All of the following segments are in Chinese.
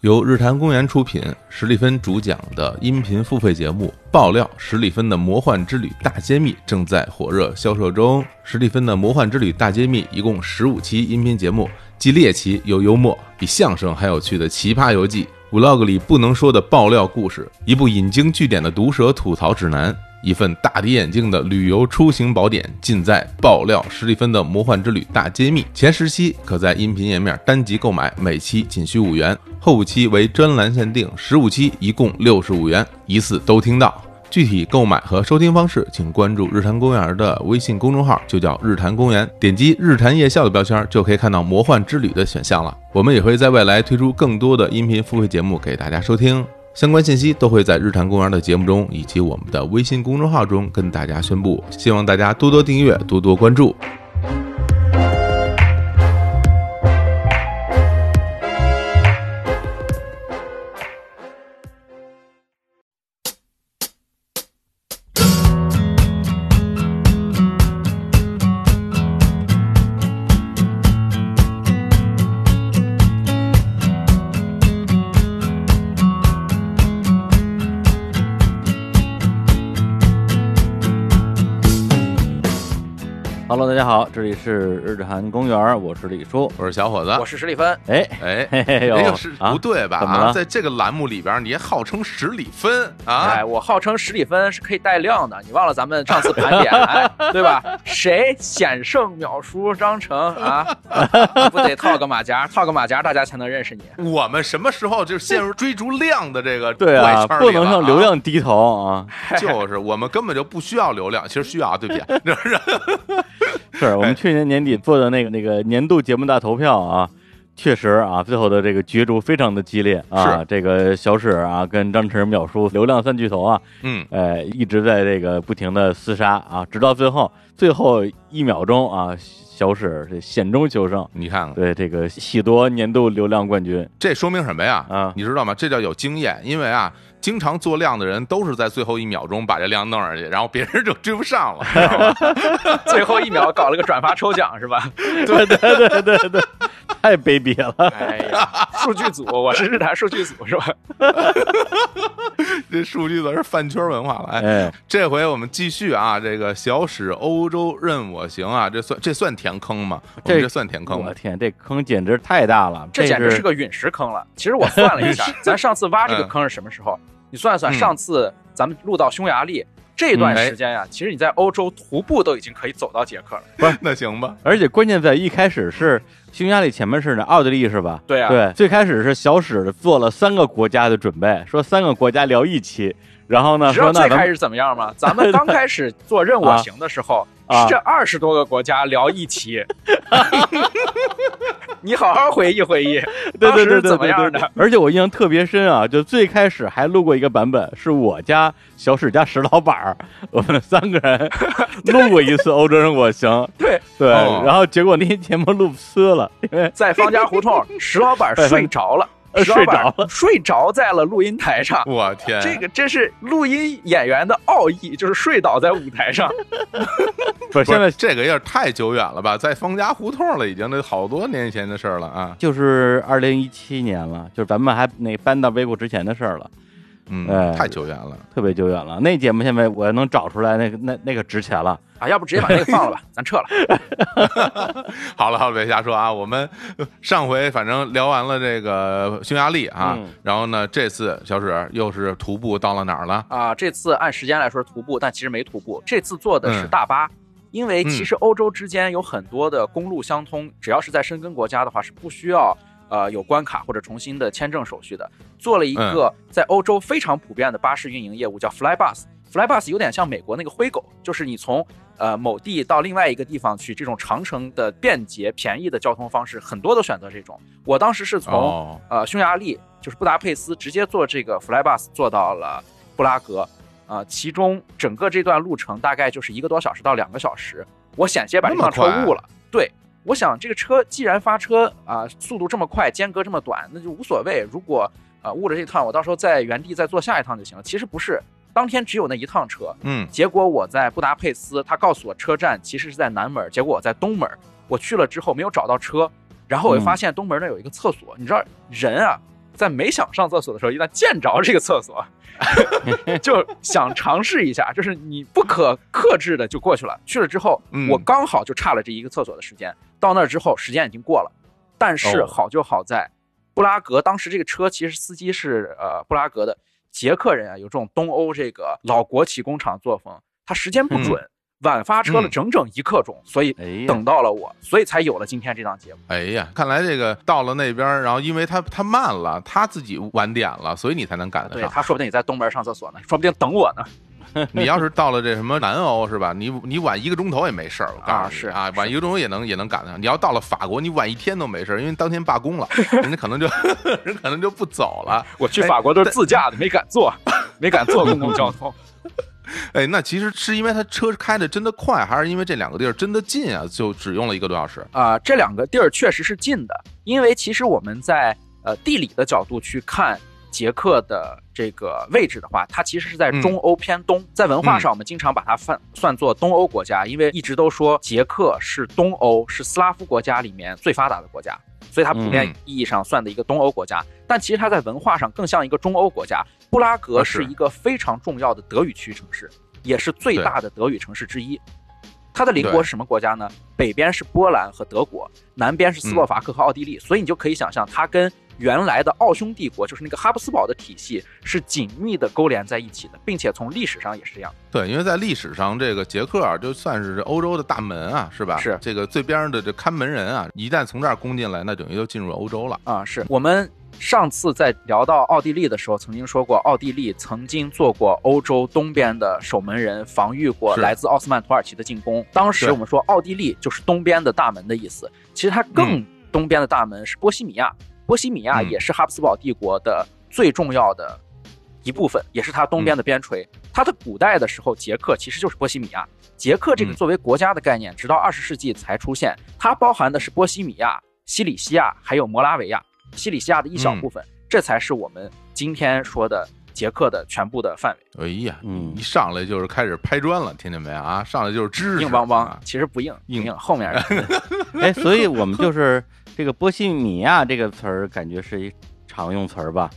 由日坛公园出品，史蒂芬主讲的音频付费节目《爆料史蒂芬的魔幻之旅大揭秘》正在火热销售中。史蒂芬的魔幻之旅大揭秘一共十五期音频节目，既猎奇又幽默，比相声还有趣的奇葩游记，vlog 里不能说的爆料故事，一部引经据典的毒舌吐槽指南。一份大跌眼镜的旅游出行宝典，尽在爆料史蒂芬的魔幻之旅大揭秘。前十期可在音频页面单集购买，每期仅需五元；后五期为专栏限定，十五期一共六十五元，一次都听到。具体购买和收听方式，请关注日坛公园的微信公众号，就叫日坛公园，点击日坛夜校的标签，就可以看到魔幻之旅的选项了。我们也会在未来推出更多的音频付费节目给大家收听。相关信息都会在日坛公园的节目中，以及我们的微信公众号中跟大家宣布。希望大家多多订阅，多多关注。家好，这里是日坛公园，我是李叔，我是小伙子，我是史蒂芬。哎哎，哎呦，是啊不对吧？怎么了啊，在这个栏目里边，你还号称十里芬啊哎，？我号称十里芬是可以带量的，你忘了咱们上次盘点，哎，对吧？谁险胜秒叔张成啊？不得套个马甲，套个马甲，大家才能认识你。我们什么时候就陷入追逐量的这个对啊，怪圈里不能了啊向流量低头啊！就是我们根本就不需要流量，其实需要啊，对不起，是我们去年年底做的那个那个年度节目大投票啊，确实啊，最后的这个角逐非常的激烈啊，这个小史啊跟张弛、淼叔流量三巨头啊，嗯，哎，一直在这个不停的厮杀啊，直到最后最后一秒钟啊，小史这险中求胜，你看看，对这个喜夺年度流量冠军。这说明什么呀？啊你知道吗？这叫有经验，因为啊，经常做量的人都是在最后一秒钟把这量弄上去，然后别人就追不上了？最后一秒搞了个转发抽奖是吧？对对对对对，太卑鄙了。哎呀，数据组，我是日坛数据组是吧？这数据组是饭圈文化了。哎，哎，这回我们继续啊，这个小史欧洲任我行啊，这算这算填坑吗？这这算填坑吗我？天，这坑简直太大了，这简直是是个陨石坑了。其实我算了一下，咱上次挖这个坑是什么时候？你算算，嗯上次咱们录到匈牙利这段时间呀，其实你在欧洲徒步都已经可以走到捷克了。不那行吧，而且关键在一开始是匈牙利，前面是那奥地利是吧？对啊对，最开始是小史做了三个国家的准备，说三个国家聊一期，然后呢知道说那咱们最开始怎么样吗？咱们刚开始做任务行的时候，啊是这二十多个国家聊一期。你好好回忆回忆，对对当时是对对对对怎么样的？而且我印象特别深啊，就最开始还录过一个版本，是我家小史家石老板儿，我们三个人 录过一次欧洲人我行，对，对，哦然后结果那期节目录呲了，因为在方家胡同，石老板睡着了，睡着了 睡着在了录音台上。我天，这个这是录音演员的奥义，就是睡倒在舞台上。不是现在这个有点太久远了吧，在方家胡同了，已经那好多年前的事儿了啊。就是二零一七年了，就是咱们还那搬到微博之前的事儿了，嗯，哎太久远了。特别久远了。那节目现在我要能找出来，那个那那个值钱了。啊，要不直接把那个放了吧，咱撤了。好了好了，别瞎说啊！我们上回反正聊完了这个匈牙利啊，嗯然后呢，这次小史又是徒步到了哪儿了？啊，这次按时间来说是徒步，但其实没徒步。这次坐的是嗯大巴，因为其实欧洲之间有很多的公路相通，只要是在申根国家的话是不需要呃有关卡或者重新的签证手续的。做了一个在欧洲非常普遍的巴士运营业务，叫 Flybus。Flybus 有点像美国那个灰狗，就是你从呃某地到另外一个地方去，这种长程的便捷便宜的交通方式，很多都选择这种。我当时是从、哦，呃匈牙利，就是布达佩斯，直接坐这个 Flybus 坐到了布拉格，啊、其中整个这段路程大概就是一个多小时到两个小时，我险些把这趟车误了。对，我想这个车既然发车啊、速度这么快，间隔这么短，那就无所谓。如果呃误了这趟，我到时候在原地再坐下一趟就行了。其实不是，当天只有那一趟车，嗯，结果我在布达佩斯，他告诉我车站其实是在南门，结果我在东门。我去了之后没有找到车，然后我就发现东门那有一个厕所。你知道人啊，在没想上厕所的时候，一旦见着这个厕所，就想尝试一下，就是你不可克制的就过去了。去了之后，嗯我刚好就差了这一个厕所的时间，到那儿之后时间已经过了，但是哦好就好在布拉格当时这个车其实司机是呃布拉格的捷克人啊，有这种东欧这个老国企工厂作风，他时间不准，晚发车了嗯整整一刻钟，所以等到了我，所以才有了今天这档节目。哎呀，看来这个到了那边，然后因为他他慢了，他自己晚点了，所以你才能赶得上。对他说不定也在东门上厕所呢，说不定等我呢。你要是到了这什么南欧是吧？你你晚一个钟头也没事儿，我告诉你啊是啊，晚一个钟头也能也能赶得上。你要到了法国，你晚一天都没事儿，因为当天罢工了，人家可能就 人可能就不走了。我去法国都是自驾的，没敢坐，没敢坐公共交通。哎，那其实是因为他车开的真的快，还是因为这两个地儿真的近啊？就只用了一个多小时。啊、这两个地儿确实是近的，因为其实我们在呃地理的角度去看捷克的这个位置的话，它其实是在中欧偏东。在文化上，我们经常把它算算作东欧国家，因为一直都说捷克是东欧是斯拉夫国家里面最发达的国家，所以它普遍嗯意义上算的一个东欧国家。但其实它在文化上更像一个中欧国家。布拉格是一个非常重要的德语区城市，也是最大的德语城市之一。它的邻国是什么国家呢？北边是波兰和德国，南边是斯洛伐克和奥地利，所以你就可以想象，它跟原来的奥匈帝国，就是那个哈布斯堡的体系，是紧密的勾连在一起的，并且从历史上也是这样。对，因为在历史上，这个捷克啊，就算是欧洲的大门啊，是吧？是这个最边上的这看门人啊，一旦从这儿攻进来，那等于就进入欧洲了。啊，是我们上次在聊到奥地利的时候，曾经说过，奥地利曾经做过欧洲东边的守门人，防御过来自奥斯曼土耳其的进攻。当时我们说奥地利就是东边的大门的意思，其实它更嗯东边的大门是波西米亚，波西米亚嗯也是哈布斯堡帝国的最重要的一部分，也是它东边的边陲。它的古代的时候，捷克其实就是波西米亚。捷克这个嗯作为国家的概念，直到二十世纪才出现。它包含的是波西米亚、西里西亚还有摩拉维亚，西里西亚的一小部分，这才是我们今天说的捷克的全部的范围。哎呀，嗯一上来就是开始拍砖了，听见没啊？上来就是知识，硬邦邦啊，其实不硬，硬硬，后面 哎，所以我们就是这个波西米亚这个词儿，感觉是一常用词儿吧，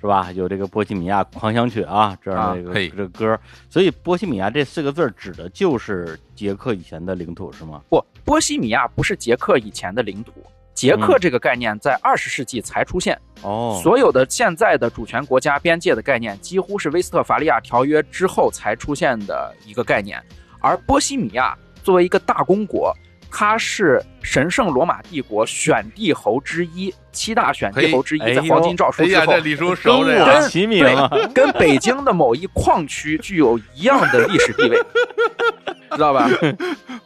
是吧？有这个波西米亚狂想曲啊，这样的一个、嘿这个歌儿，所以波西米亚这四个字儿指的就是捷克以前的领土，是吗？不，波西米亚不是捷克以前的领土。捷克这个概念在二十世纪才出现，哦，所有的现在的主权国家边界的概念，几乎是威斯特伐利亚条约之后才出现的一个概念。而波西米亚作为一个大公国，它是神圣罗马帝国选帝侯之一，七大选帝侯之一，嘿在黄金诏书哎呀，之后这，李叔跟熟这我呀，齐名了。跟北京的某一矿区具有一样的历史地位，知道吧？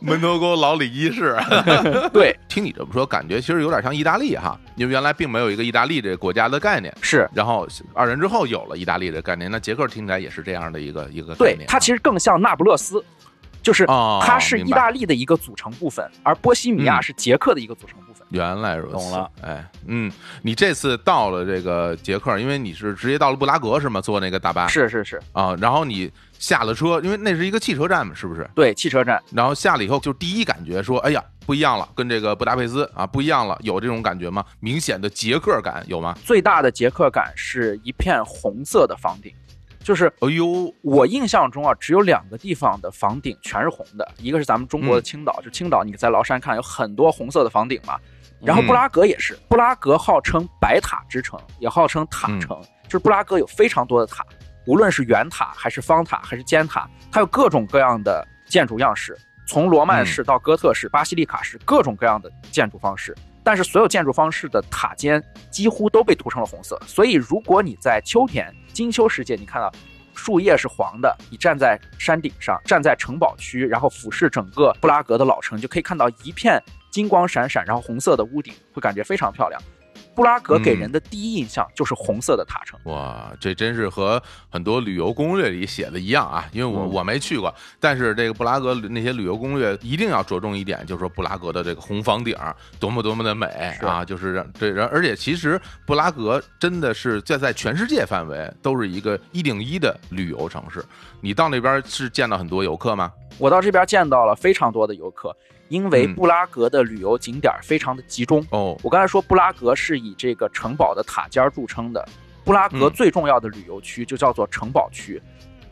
门头沟老李一世。对，听你这么说，感觉其实有点像意大利哈，因为原来并没有一个意大利这个国家的概念，是然后二战之后有了意大利的概念，那捷克听起来也是这样的一个一个概念，啊。它其实更像那不勒斯，就是哦它是意大利的一个组成部分，而波西米亚嗯是捷克的一个组成部分。原来如此，懂了。哎，嗯，你这次到了这个捷克，因为你是直接到了布拉格是吗？坐那个大巴是是是，啊，然后你下了车，因为那是一个汽车站嘛，是不是？对，汽车站然后下了以后，就第一感觉说，哎呀，不一样了，跟这个布达佩斯啊不一样了，有这种感觉吗？明显的捷克感有吗？最大的捷克感是一片红色的房顶，就是哎呦，我印象中啊，只有两个地方的房顶全是红的，一个是咱们中国的嗯青岛，就青岛，你在崂山看有很多红色的房顶嘛。然后嗯布拉格也是，布拉格号称白塔之城，也号称塔嗯城，就是布拉格有非常多的塔，无论是圆塔还是方塔还是尖塔，它有各种各样的建筑样式，从罗曼式到哥特式、巴西利卡式，各种各样的建筑方式。但是所有建筑方式的塔尖几乎都被涂成了红色，所以如果你在秋天金秋时节，你看到树叶是黄的，你站在山顶上，站在城堡区，然后俯视整个布拉格的老城，就可以看到一片金光闪闪，然后红色的屋顶，会感觉非常漂亮。布拉格给人的第一印象就是红色的塔城。哇，这真是和很多旅游攻略里写的一样啊！因为我嗯我没去过，但是这个布拉格那些旅游攻略一定要着重一点，就是说布拉格的这个红房顶儿多么多么的美啊！就是让这人，而且其实布拉格真的是在在全世界范围都是一个一顶一的旅游城市。你到那边是见到很多游客吗？我到这边见到了非常多的游客，因为嗯布拉格的旅游景点非常的集中。哦，我刚才说布拉格是以这个城堡的塔尖儿著称的，布拉格嗯最重要的旅游区就叫做城堡区。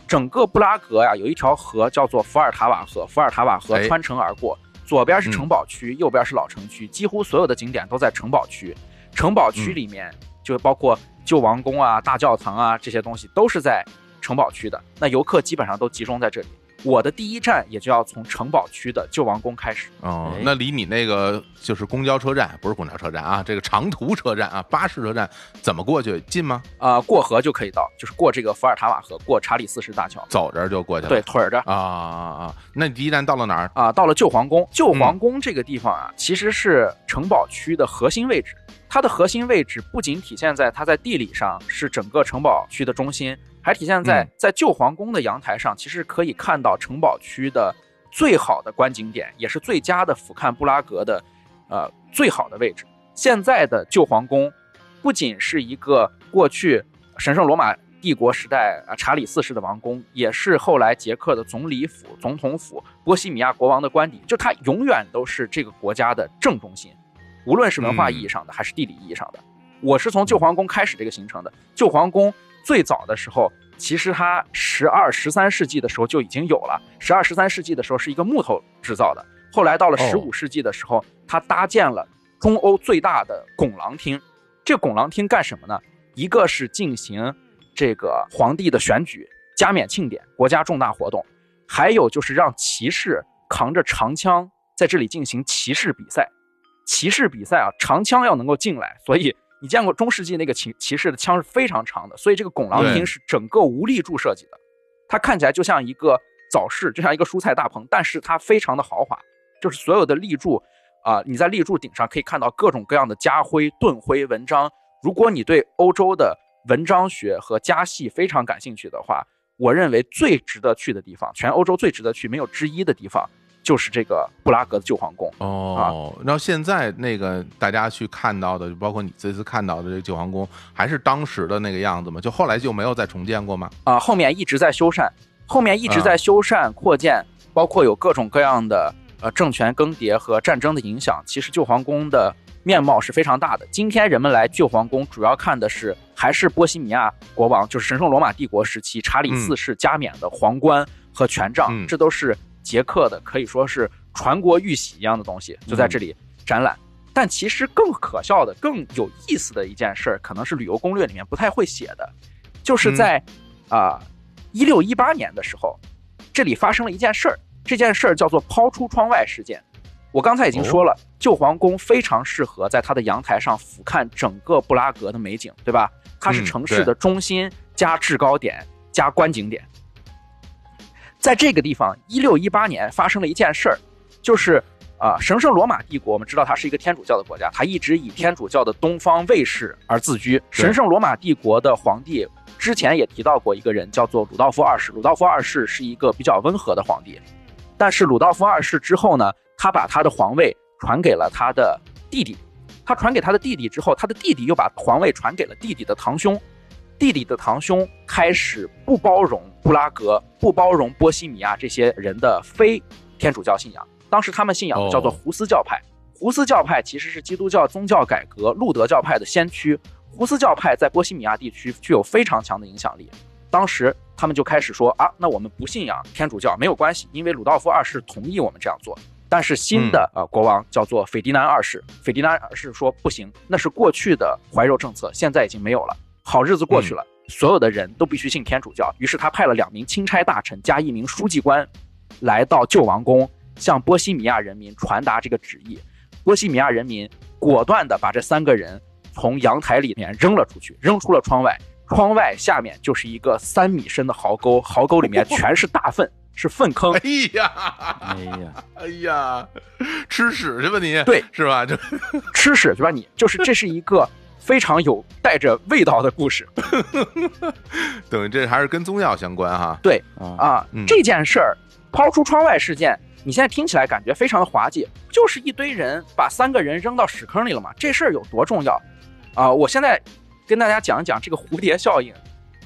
整个布拉格呀，有一条河叫做伏尔塔瓦河，伏尔塔瓦河哎穿城而过，左边是嗯城堡区，右边是老城区，几乎所有的景点都在城堡区。城堡区嗯里面就包括旧王宫啊、大教堂啊这些东西，都是在城堡区的。那游客基本上都集中在这里。我的第一站也就要从城堡区的旧王宫开始。哎，哦那离你那个就是公交车站，不是公交车站啊，这个长途车站啊，巴士车站怎么过去？近吗？啊、过河就可以到，就是过这个伏尔塔瓦河，过查理四世大桥。走着就过去了。对，腿儿着啊啊啊！那你第一站到了哪儿？啊，到了旧皇宫。旧嗯皇宫这个地方啊，其实是城堡区的核心位置。它的核心位置不仅体现在它在地理上是整个城堡区的中心，还体现在嗯在旧皇宫的阳台上，其实可以看到城堡区的最好的观景点，也是最佳的俯瞰布拉格的呃最好的位置。现在的旧皇宫不仅是一个过去神圣罗马帝国时代啊查理四世的王宫，也是后来捷克的总理府、总统府、波西米亚国王的官邸，就它永远都是这个国家的正中心，无论是文化意义上的还是地理意义上的。我是从旧皇宫开始这个行程的。旧皇宫最早的时候，其实它十二、十三世纪的时候就已经有了。十二、十三世纪的时候是一个木头制造的，后来到了哦十五世纪的时候，它搭建了中欧最大的拱廊厅。这拱廊厅干什么呢？一个是进行这个皇帝的选举、加冕庆典、国家重大活动，还有就是让骑士扛着长枪在这里进行骑士比赛。骑士比赛啊，长枪要能够进来，所以你见过中世纪那个骑骑士的枪是非常长的，所以这个拱廊对。厅是整个无立柱设计的，它看起来就像一个早市，就像一个蔬菜大棚，但是它非常的豪华，就是所有的立柱啊、你在立柱顶上可以看到各种各样的家徽、盾徽、文章。如果你对欧洲的文章学和家系非常感兴趣的话，我认为最值得去的地方，全欧洲最值得去没有之一的地方，就是这个布拉格的旧皇宫。哦，然后现在那个大家去看到的，包括你这次看到的这个旧皇宫，还是当时的那个样子吗？就后来就没有再重建过吗？啊、后面一直在修缮，后面一直啊在修缮扩建，包括有各种各样的呃政权更迭和战争的影响。其实旧皇宫的面貌是非常大的。今天人们来旧皇宫主要看的是还是波西米亚国王，就是神圣罗马帝国时期查理四世加冕的皇冠和权杖，嗯这都是捷克的，可以说是传国玉玺一样的东西，就在这里展览。但其实更可笑的、更有意思的一件事儿，可能是旅游攻略里面不太会写的，就是在啊一六一八年的时候，这里发生了一件事儿。这件事儿叫做抛出窗外事件。我刚才已经说了，旧皇宫非常适合在它的阳台上俯瞰整个布拉格的美景，对吧？它是嗯城市的中心加制高点加观景点。在这个地方，一六一八年发生了一件事儿，就是啊、神圣罗马帝国，我们知道它是一个天主教的国家，它一直以天主教的东方卫士而自居。神圣罗马帝国的皇帝之前也提到过一个人，叫做鲁道夫二世。鲁道夫二世是一个比较温和的皇帝，但是鲁道夫二世之后呢，他把他的皇位传给了他的弟弟。他传给他的弟弟之后，他的弟弟又把皇位传给了弟弟的堂兄。弟弟的堂兄开始不包容布拉格、不包容波西米亚这些人的非天主教信仰。当时他们信仰的叫做哦胡斯教派。胡斯教派其实是基督教宗教改革路德教派的先驱。胡斯教派在波西米亚地区具有非常强的影响力。当时他们就开始说啊，那我们不信仰天主教没有关系，因为鲁道夫二世同意我们这样做。但是新的呃国王叫做斐迪南二世，斐迪南二世说不行，那是过去的怀柔政策，现在已经没有了。好日子过去了，所有的人都必须信天主教。于是他派了两名钦差大臣加一名书记官，来到旧王宫，向波西米亚人民传达这个旨意。波西米亚人民果断地把这三个人从阳台里面扔了出去，扔出了窗外。窗外下面就是一个三米深的壕沟，壕沟里面 全是大粪，是粪坑。哎呀，哎呀，哎呀，吃屎去吧你！对，是吧？就吃屎去吧？你就是这是一个非常有带着味道的故事。等于这还是跟宗教相关哈。对啊，这件事儿抛出窗外事件，你现在听起来感觉非常的滑稽，就是一堆人把三个人扔到屎坑里了嘛？这事儿有多重要啊？我现在跟大家讲一讲这个蝴蝶效应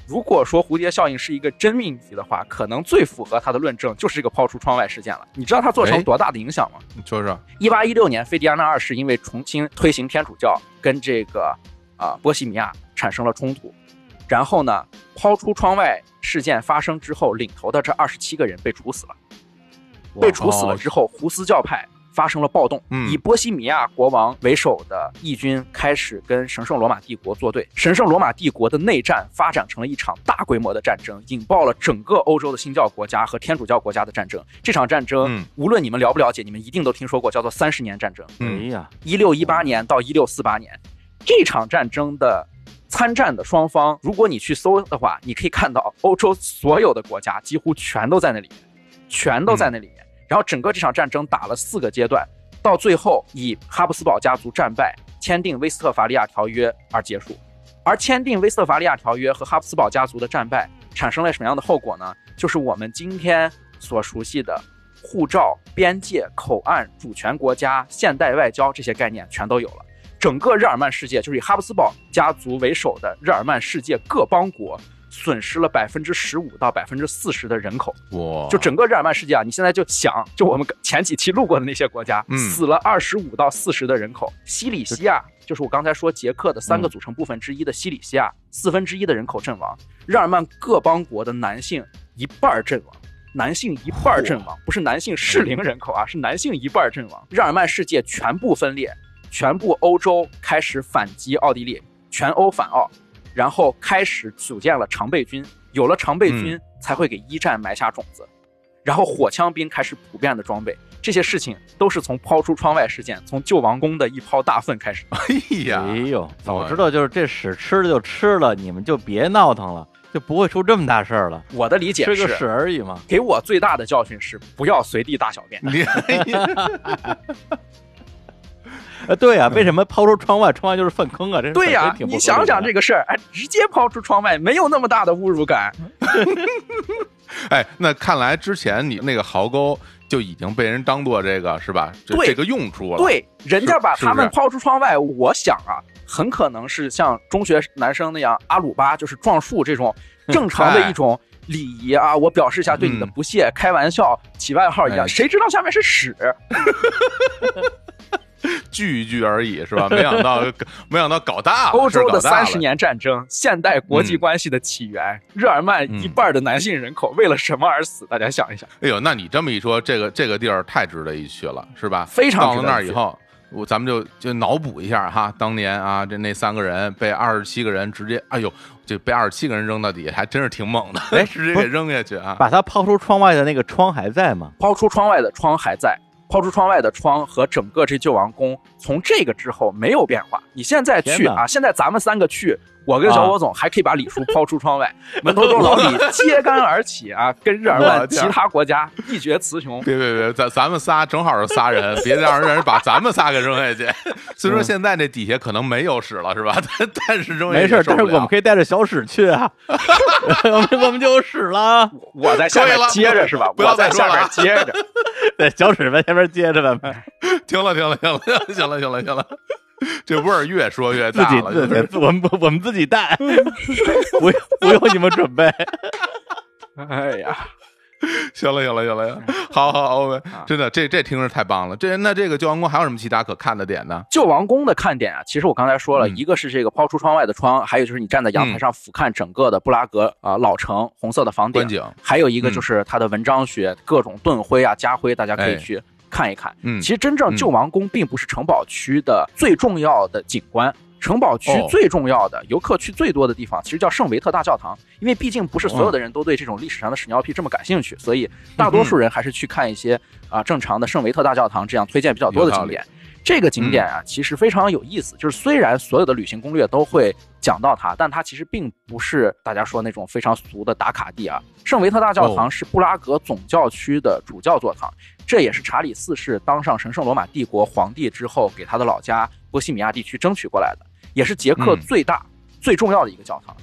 如果说蝴蝶效应是一个真命题的话，可能最符合他的论证就是这个抛出窗外事件了。你知道它做成多大的影响吗？你说说。一八一六年，费迪安纳二世因为重新推行天主教，跟这个啊波西米亚产生了冲突。然后呢，抛出窗外事件发生之后，领头的这二十七个人被处死了。被处死了之后，胡斯教派。发生了暴动，以波西米亚国王为首的义军开始跟神圣罗马帝国作对。神圣罗马帝国的内战发展成了一场大规模的战争，引爆了整个欧洲的新教国家和天主教国家的战争。这场战争，无论你们了不了解，你们一定都听说过，叫做三十年战争。哎呀，一六一八年到一六四八年，这场战争的参战的双方，如果你去搜的话，你可以看到欧洲所有的国家几乎全都在那里面，全都在那里面。然后整个这场战争打了四个阶段，到最后以哈布斯堡家族战败，签订威斯特伐利亚条约而结束。而签订威斯特伐利亚条约和哈布斯堡家族的战败产生了什么样的后果呢？就是我们今天所熟悉的护照、边界、口岸、主权国家、现代外交这些概念全都有了。整个日耳曼世界，就是以哈布斯堡家族为首的日耳曼世界各邦国。损失了百分之十五到百分之四十的人口，哇！就整个日耳曼世界啊，你现在就想，就我们前几期路过的那些国家，死了二十五到四十的人口。西里西亚就是我刚才说捷克的三个组成部分之一的西里西亚，四分之一的人口阵亡。日耳曼各邦国的男性一半阵亡，男性一半阵亡，不是男性适龄人口啊，是男性一半阵亡。日耳曼世界全部分裂，全部欧洲开始反击奥地利，全欧反奥。然后开始组建了常备军，有了常备军才会给一战埋下种子，然后火枪兵开始普遍的装备，这些事情都是从抛出窗外事件，从救王宫的一泡大粪开始。哎呀，哎呦，早知道就是这屎吃了就吃了，你们就别闹腾了，就不会出这么大事儿了。我的理解是，吃个屎而已嘛。给我最大的教训是，不要随地大小便。呃，对呀，为什么抛出窗外，窗外就是粪坑啊？这对呀，你想想这个事儿，哎，直接抛出窗外，没有那么大的侮辱感。哎，那看来之前你那个壕沟就已经被人当做这个是吧？对，这个用处了。对，人家把他们抛出窗外，我想啊，很可能是像中学男生那样阿鲁巴，就是撞树这种正常的一种礼仪啊。我表示一下对你的不屑，开玩笑起外号一样。谁知道下面是屎？聚一聚而已，是吧？没想到，没想到搞大了。欧洲的三十年战争，现代国际关系的起源，日耳曼一半的男性人口为了什么而死？大家想一想。哎呦，那你这么一说，这个这个地儿太值得一去了，是吧？非常到了那儿以后，我咱们就就脑补一下哈，当年啊，这那三个人被二十七个人直接，哎呦，就被二十七个人扔到底下，还真是挺猛的，哎，直接给扔下去啊！把他抛出窗外的那个窗还在吗？抛出窗外的窗还在。抛出窗外的窗和整个这救王宫，从这个之后没有变化。你现在去啊，现在咱们三个去。我跟小火总还可以把李叔抛出窗外，门头沟老李 揭竿而起啊，跟日耳曼其他国家一决雌雄。别别别，咱咱们仨正好是仨人，别让人把咱们仨给扔下去。虽说现在这底下可能没有屎了，是吧？但但是扔没事，但是我们可以带着小屎去啊，我们我们就有屎了。我在下面接着是吧？不要在下面接着，对，小屎在下面接着呗。停了停了停了，行了行了行了。这味儿越说越大了，我们我们自己带，不用不用你们准备。哎呀，行了行了行了，好好真的这这听着太棒了。这那这个救王宫还有什么其他可看的点呢？救王宫的看点啊，其实我刚才说了一个是这个抛出窗外的窗，还有就是你站在阳台上俯瞰整个的布拉格啊老城红色的房顶，还有一个就是它的文章学各种盾徽啊家徽，大家可以去。看一看，嗯，其实真正救亡宫并不是城堡区的最重要的景观，城堡区最重要的游客去最多的地方，其实叫圣维特大教堂。因为毕竟不是所有的人都对这种历史上的屎尿屁这么感兴趣，所以大多数人还是去看一些啊正常的圣维特大教堂这样推荐比较多的景点。这个景点啊，其实非常有意思。就是虽然所有的旅行攻略都会讲到它，但它其实并不是大家说那种非常俗的打卡地啊。圣维特大教堂是布拉格总教区的主教座堂，这也是查理四世当上神圣罗马帝国皇帝之后给他的老家波西米亚地区争取过来的，也是捷克最大、最重要的一个教堂。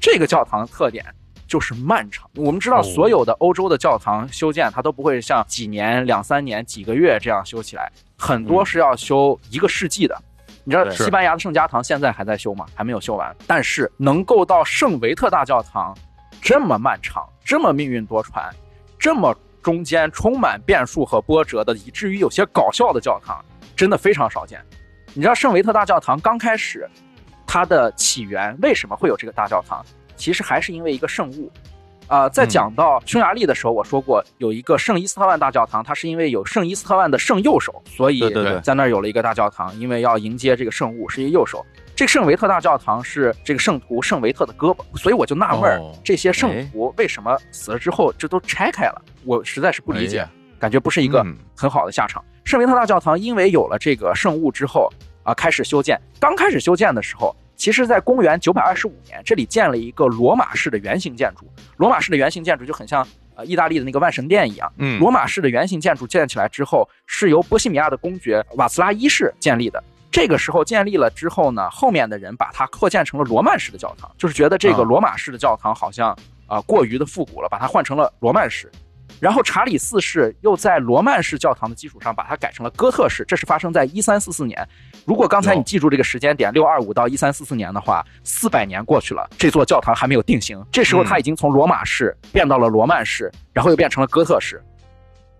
这个教堂的特点。就是漫长。我们知道，所有的欧洲的教堂修建，它都不会像几年、两三年、几个月这样修起来，很多是要修一个世纪的。你知道西班牙的圣家堂现在还在修吗？还没有修完。但是能够到圣维特大教堂这么漫长、这么命运多舛、这么中间充满变数和波折的，以至于有些搞笑的教堂，真的非常少见。你知道圣维特大教堂刚开始它的起源为什么会有这个大教堂？其实还是因为一个圣物。啊、在嗯讲到匈牙利的时候，我说过有一个圣伊斯特万大教堂，它是因为有圣伊斯特万的圣右手，所以在那儿有了一个大教堂，因为要迎接这个圣物，是一个右手。这个圣维特大教堂是这个圣徒圣维特的胳膊，所以我就纳闷儿哦，这些圣徒为什么死了之后这都拆开了？我实在是不理解哎，感觉不是一个嗯很好的下场。圣维特大教堂因为有了这个圣物之后啊，开始修建。刚开始修建的时候，其实在公元九百二十五年，这里建了一个罗马式的圆形建筑。罗马式的圆形建筑就很像呃意大利的那个万神殿一样。嗯，罗马式的圆形建筑建起来之后，是由波西米亚的公爵瓦茨拉一世建立的。这个时候建立了之后呢，后面的人把它扩建成了罗曼式的教堂，就是觉得这个啊罗马式的教堂好像啊、过于的复古了，把它换成了罗曼式。然后查理四世又在罗曼式教堂的基础上把它改成了哥特式，这是发生在一三四四年。如果刚才你记住这个时间点六二五到一三四四年的话，四百年过去了，这座教堂还没有定型。这时候它已经从罗马式变到了罗曼式，然后又变成了哥特式。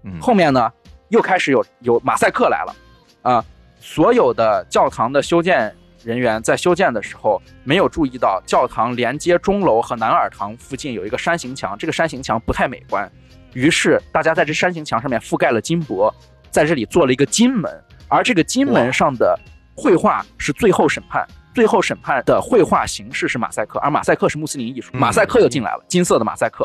嗯后面呢，又开始有有马赛克来了，啊，所有的教堂的修建人员在修建的时候没有注意到，教堂连接钟楼和南耳堂附近有一个山形墙，这个山形墙不太美观，于是大家在这山形墙上面覆盖了金箔，在这里做了一个金门，而这个金门上的绘画是最后审判。最后审判的绘画形式是马赛克，而马赛克是穆斯林艺术，嗯马赛克又进来了，金色的马赛克。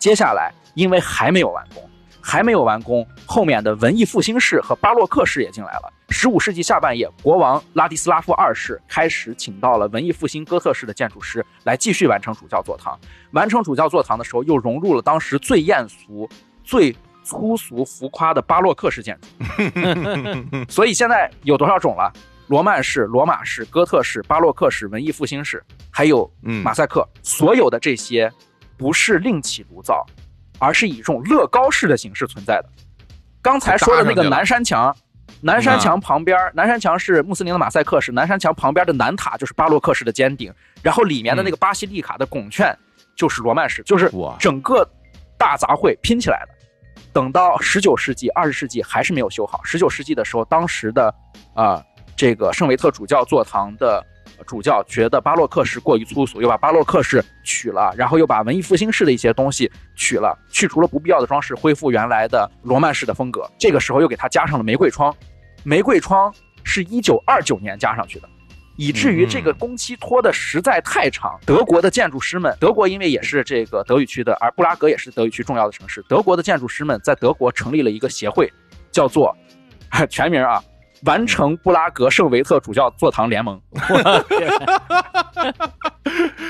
接下来，因为还没有完工，还没有完工，后面的文艺复兴式和巴洛克式也进来了。十五世纪下半叶，国王拉迪斯拉夫二世开始请到了文艺复兴哥特式的建筑师来继续完成主教座堂。完成主教座堂的时候，又融入了当时最艳俗、最粗俗浮夸的巴洛克式建筑。所以现在有多少种了？罗曼式、罗马式、哥特式、巴洛克式、文艺复兴式，还有嗯马赛克，所有的这些不是另起炉灶，而是以一种乐高式的形式存在的。刚才说的那个南山墙，南山墙旁边，南山墙是穆斯林的马赛克式，南山墙旁边的南塔就是巴洛克式的尖顶，然后里面的那个巴西利卡的拱券就是罗曼式，就是整个大杂烩拼起来的。等到十九世纪、二十世纪还是没有修好。十九世纪的时候，当时的啊、这个圣维特主教座堂的主教觉得巴洛克式过于粗俗，又把巴洛克式取了，然后又把文艺复兴式的一些东西取了，去除了不必要的装饰，恢复原来的罗曼式的风格。这个时候又给它加上了玫瑰窗，玫瑰窗是一九二九年加上去的。以至于这个工期拖得实在太长，德国的建筑师们，德国因为也是这个德语区的，而布拉格也是德语区重要的城市，德国的建筑师们在德国成立了一个协会，叫做全名啊，完成布拉格圣维特主教座堂联盟。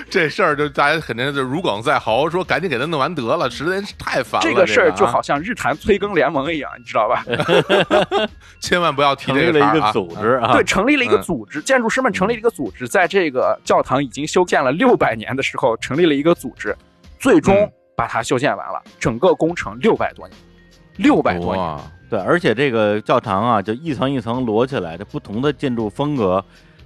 这事儿就大家肯定就如鲠在喉，说赶紧给他弄完得了，实在是太烦了。这个事儿啊就好像日坛催更联盟一样，你知道吧？千万不要提成立了一个茬啊组织啊，对，成立了一个嗯组织，建筑师们成立了一个组织，在这个教堂已经修建了六百年的时候，成立了一个组织，最终嗯把它修建完了，整个工程六百多年，六百多年。哇，对，而且这个教堂啊，就一层一层摞起来，这不同的建筑风格，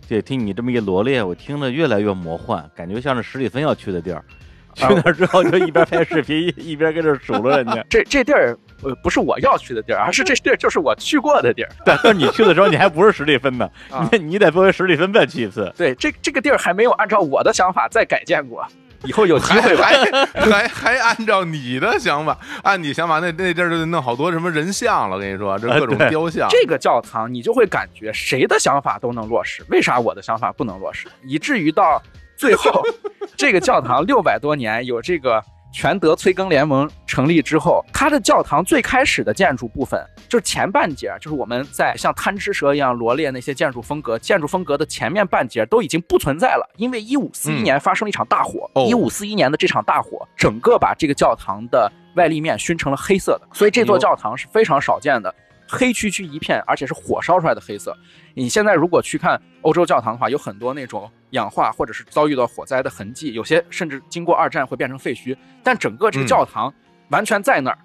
这听你这么一罗列，我听着越来越魔幻，感觉像是史蒂芬要去的地儿。去那儿之后就一边拍视频一 一边跟这数落人家。这这地儿呃不是我要去的地儿，而是这地儿就是我去过的地儿。但但你去的时候你还不是史蒂芬呢，啊你你得作为史蒂芬再去一次。对，这这个地儿还没有按照我的想法再改建过，以后有机会吧。还还 还按照你的想法，按你想法，那那地儿就得弄好多什么人像了。我跟你说，这各种雕像，这个教堂，你就会感觉谁的想法都能落实，为啥我的想法不能落实？以至于到最后，这个教堂六百多年有这个全德催更联盟成立之后，它的教堂最开始的建筑部分，就是前半截，就是我们在像贪吃蛇一样罗列那些建筑风格，建筑风格的前面半截都已经不存在了，因为一五四一嗯年发生了一场大火，哦一五四一年的这场大火，整个把这个教堂的外立面熏成了黑色的，所以这座教堂是非常少见的。黑黢黢一片，而且是火烧出来的黑色。你现在如果去看欧洲教堂的话，有很多那种氧化或者是遭遇到火灾的痕迹，有些甚至经过二战会变成废墟。但整个这个嗯教堂完全在那儿，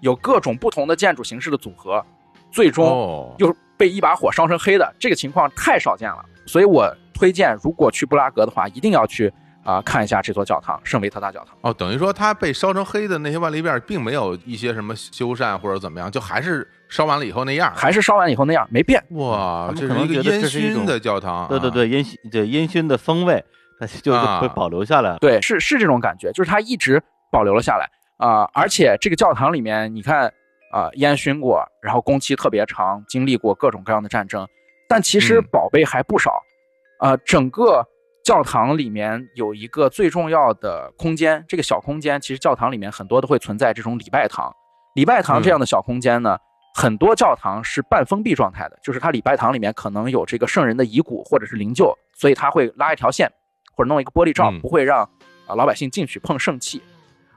有各种不同的建筑形式的组合，最终哦，又被一把火烧成黑的，这个情况太少见了。所以我推荐，如果去布拉格的话，一定要去啊、看一下这座教堂——圣维特大教堂。哦，等于说它被烧成黑的那些万历面，并没有一些什么修缮或者怎么样，就还是烧完了以后那样。还是烧完以后那样没变。哇，这可能觉得是一个烟熏的教堂啊。对对对，烟熏对烟熏的风味，它就啊会保留下来了。对，是是这种感觉，就是它一直保留了下来啊、而且这个教堂里面，你看啊、烟熏过，然后工期特别长，经历过各种各样的战争，但其实嗯宝贝还不少。啊，整个教堂里面有一个最重要的空间，这个小空间其实教堂里面很多都会存在这种礼拜堂。礼拜堂这样的小空间呢，很多教堂是半封闭状态的，就是它礼拜堂里面可能有这个圣人的遗骨或者是灵柩，所以它会拉一条线或者弄一个玻璃罩，嗯不会让啊老百姓进去碰圣器。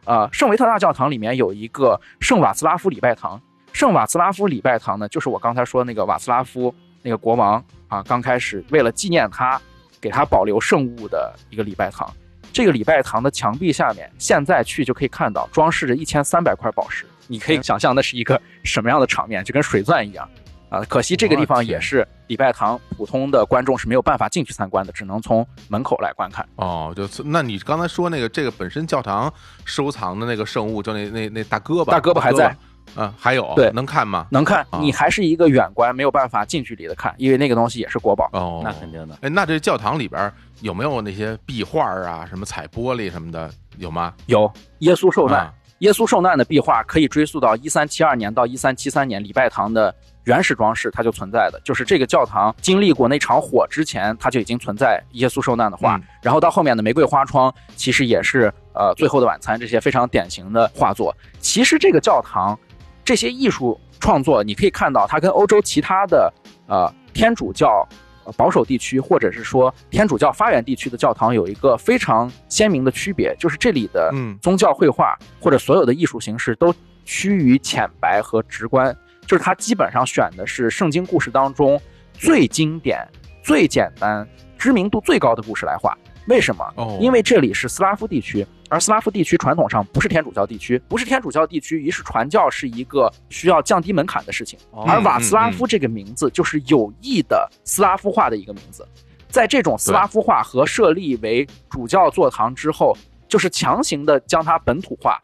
呃，圣维特大教堂里面有一个圣瓦茨拉夫礼拜堂，圣瓦茨拉夫礼拜堂呢，就是我刚才说的那个瓦茨拉夫那个国王啊，刚开始为了纪念他，给他保留圣物的一个礼拜堂。这个礼拜堂的墙壁下面，现在去就可以看到装饰着一千三百块宝石，你可以想象那是一个什么样的场面，就跟水钻一样。啊，可惜这个地方也是礼拜堂，普通的观众是没有办法进去参观的，只能从门口来观看。哦，就是那你刚才说那个这个本身教堂收藏的那个圣物，就那那那大胳膊，大胳膊还在，嗯，还有对能看吗？能看啊，你还是一个远观，没有办法近距离的看，因为那个东西也是国宝。哦，那肯定的。哎，那这教堂里边有没有那些壁画啊，什么彩玻璃什么的，有吗？有耶稣受难，啊耶稣受难的壁画可以追溯到一三七二年到一三七三年礼拜堂的原始装饰，它就存在的，就是这个教堂经历过那场火之前，它就已经存在耶稣受难的画。嗯然后到后面的玫瑰花窗，其实也是呃《最后的晚餐》这些非常典型的画作。其实这个教堂这些艺术创作，你可以看到它跟欧洲其他的呃天主教。呃保守地区或者是说天主教发源地区的教堂有一个非常鲜明的区别，就是这里的嗯宗教绘画或者所有的艺术形式都趋于浅白和直观，就是它基本上选的是圣经故事当中最经典、最简单、知名度最高的故事来画。为什么？哦，因为这里是斯拉夫地区，而斯拉夫地区传统上不是天主教地区，不是天主教地区，于是传教是一个需要降低门槛的事情。哦。而瓦斯拉夫这个名字就是有意的斯拉夫化的一个名字，在这种斯拉夫化和设立为主教座堂之后，就是强行的将它本土化，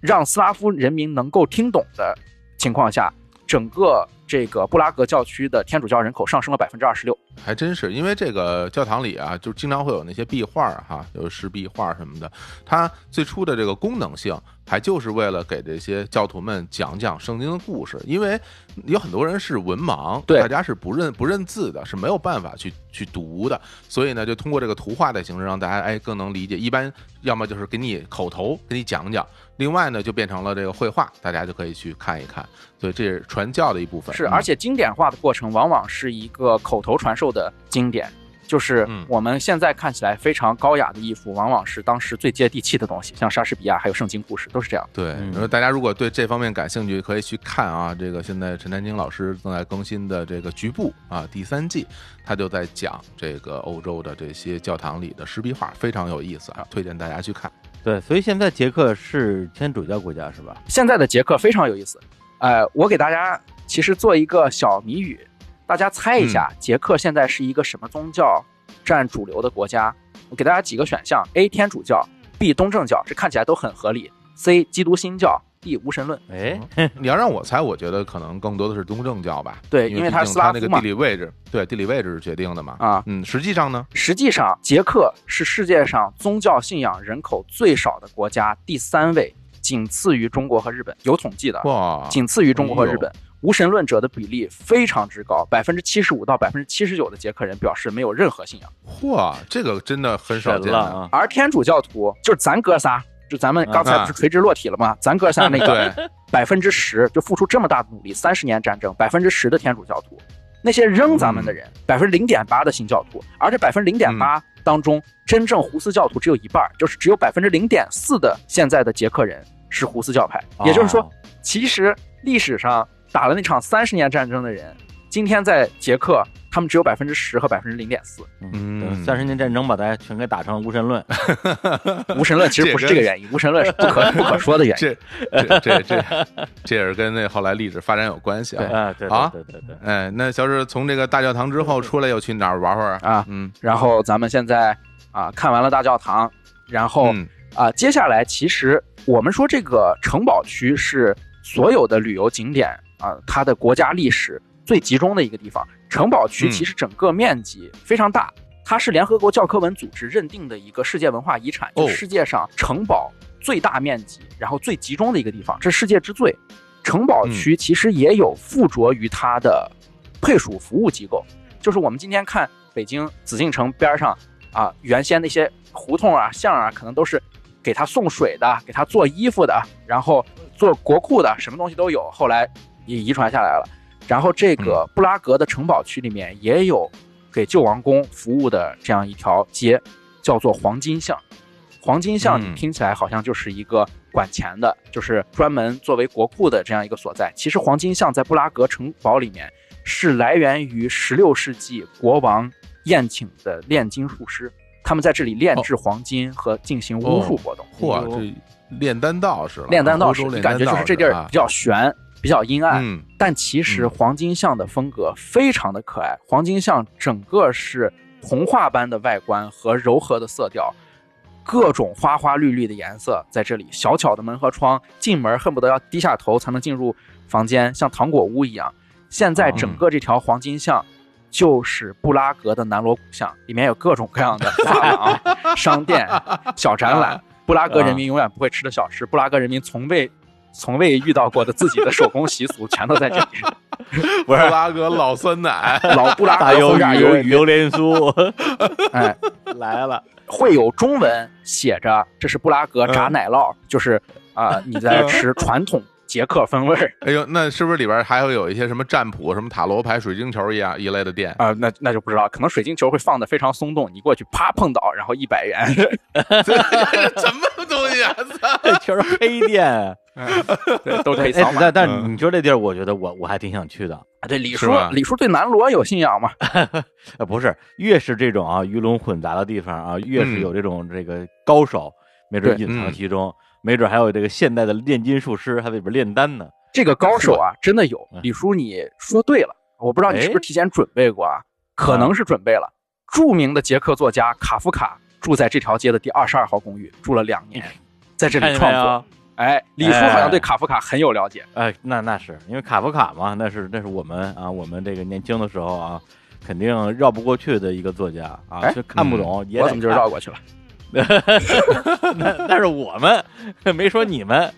让斯拉夫人民能够听懂的情况下，整个这个布拉格教区的天主教人口上升了百分之二十六。还真是，因为这个教堂里啊，就经常会有那些壁画哈，有石壁画什么的。它最初的这个功能性，还就是为了给这些教徒们讲讲圣经的故事。因为有很多人是文盲，对大家是不认不认字的，是没有办法去去读的。所以呢，就通过这个图画的形式，让大家哎更能理解。一般要么就是给你口头给你讲讲，另外呢就变成了这个绘画，大家就可以去看一看。所以这是传教的一部分。是，嗯而且经典化的过程往往是一个口头传授的经典，就是嗯我们现在看起来非常高雅的艺术，往往是当时最接地气的东西，像莎士比亚还有圣经故事都是这样。对，大家如果对这方面感兴趣，可以去看啊，这个现在陈丹青老师正在更新的这个《局部》啊第三季，他就在讲这个欧洲的这些教堂里的石壁画，非常有意思啊，推荐大家去看。对，所以现在捷克是天主教国家是吧？现在的捷克非常有意思，呃，我给大家其实做一个小谜语，大家猜一下，捷克现在是一个什么宗教占主流的国家？我给大家几个选项：A. 天主教，B. 东正教，这看起来都很合理；C. 基督新教，D. 无神论。哎，你要让我猜，我觉得可能更多的是东正教吧，对，因因为它是斯拉那个地。理位置，对地理位置是决定的嘛。啊，嗯，实际上呢，实际上，捷克是世界上宗教信仰人口最少的国家，第三位，仅次于中国和日本，有统计的，哇，仅次于中国和日哎本。无神论者的比例非常之高，百分之七十五到百分之七十九的捷克人表示没有任何信仰，嚯，这个真的很少见了啊！而天主教徒就是咱哥仨，就咱们刚才不是垂直落体了吗？咱哥仨那个对，百分之十就付出这么大的努力，三十年战争，百分之十的天主教徒，那些扔咱们的人，百分之零点八的新教徒，而这百分之零点八当中，真正胡斯教徒只有一半，就是只有百分之零点四的现在的捷克人是胡斯教派。也就是说，哦，其实历史上打了那场三十年战争的人，今天在捷克，他们只有百分之十和百分之零点四。嗯三十年战争把大家全给打成了无神论，无神论其实不是这个原因，无神论是不可不可说的原因。这这这这这也是跟那后来历史发展有关系啊。啊，对好对对对对，哎，那小史从这个大教堂之后出来，又去哪儿玩玩啊嗯，然后咱们现在啊看完了大教堂，然后嗯啊接下来其实我们说这个城堡区是所有的旅游景点啊它的国家历史最集中的一个地方。城堡区嗯其实整个面积非常大，它是联合国教科文组织认定的一个世界文化遗产，哦就是世界上城堡最大面积，然后最集中的一个地方，这是世界之最。城堡区其实也有附着于它的配属服务机构，就是我们今天看北京紫禁城边上啊，原先那些胡同啊、巷啊，可能都是给他送水的、给他做衣服的，然后做国库的，什么东西都有。后来也遗传下来了。然后这个布拉格的城堡区里面也有给旧王宫服务的这样一条街，叫做黄金巷。黄金巷听起来好像就是一个管钱的，就是专门作为国库的这样一个所在。其实黄金巷在布拉格城堡里面是来源于16世纪国王宴请的炼金术师，他们在这里炼制黄金和进行巫术活动。嚯，这炼丹道士了，炼丹道士感觉就是这地儿比较悬，比较阴暗。嗯但其实嗯黄金巷的风格非常的可爱，黄金巷整个是童话般的外观和柔和的色调，各种花花绿绿的颜色在这里，小巧的门和窗，进门恨不得要低下头才能进入房间，像糖果屋一样。现在整个这条黄金巷。就是布拉格的南锣鼓巷，里面有各种各样的画廊、商店、小展览。布拉格人民永远不会吃的小吃，布拉格人民从未从未遇到过的自己的手工习俗，全都在这里。布拉格老酸奶，老布拉格轰炸鱼、鱿鱼，榴莲酥。哎，来了，会有中文写着这是布拉格炸奶酪，就是啊、你在吃传统捷克风味儿哎呦，那是不是里边还会有一些什么占卜、什么塔罗牌、水晶球一样一类的店？啊、那那就不知道，可能水晶球会放的非常松动，你过去啪碰倒，然后一百元，什么东西啊？全是黑店。对，都可以哎扫，码。但但你说这地儿，我觉得我我还挺想去的。啊对，李叔，李叔对南锣有信仰吗？呃，不是，越是这种啊鱼龙混杂的地方啊，越是嗯有这种这个高手，没准隐藏嗯其中，没准还有这个现代的炼金术师，还在里边炼丹呢。这个高手啊，真的有嗯。李叔，你说对了，我不知道你是不是哎提前准备过啊？可能是准备了。著名的捷克作家卡夫卡住在这条街的第二十二号公寓，住了两年，在这里创作有。？哎，李叔好像对卡夫卡很有了解。哎，那那是因为卡夫卡嘛，那是那是我们啊，我们这个年轻的时候啊，肯定绕不过去的一个作家啊，哎就看不懂，我怎么就绕过去了？那 但是我们没说你们，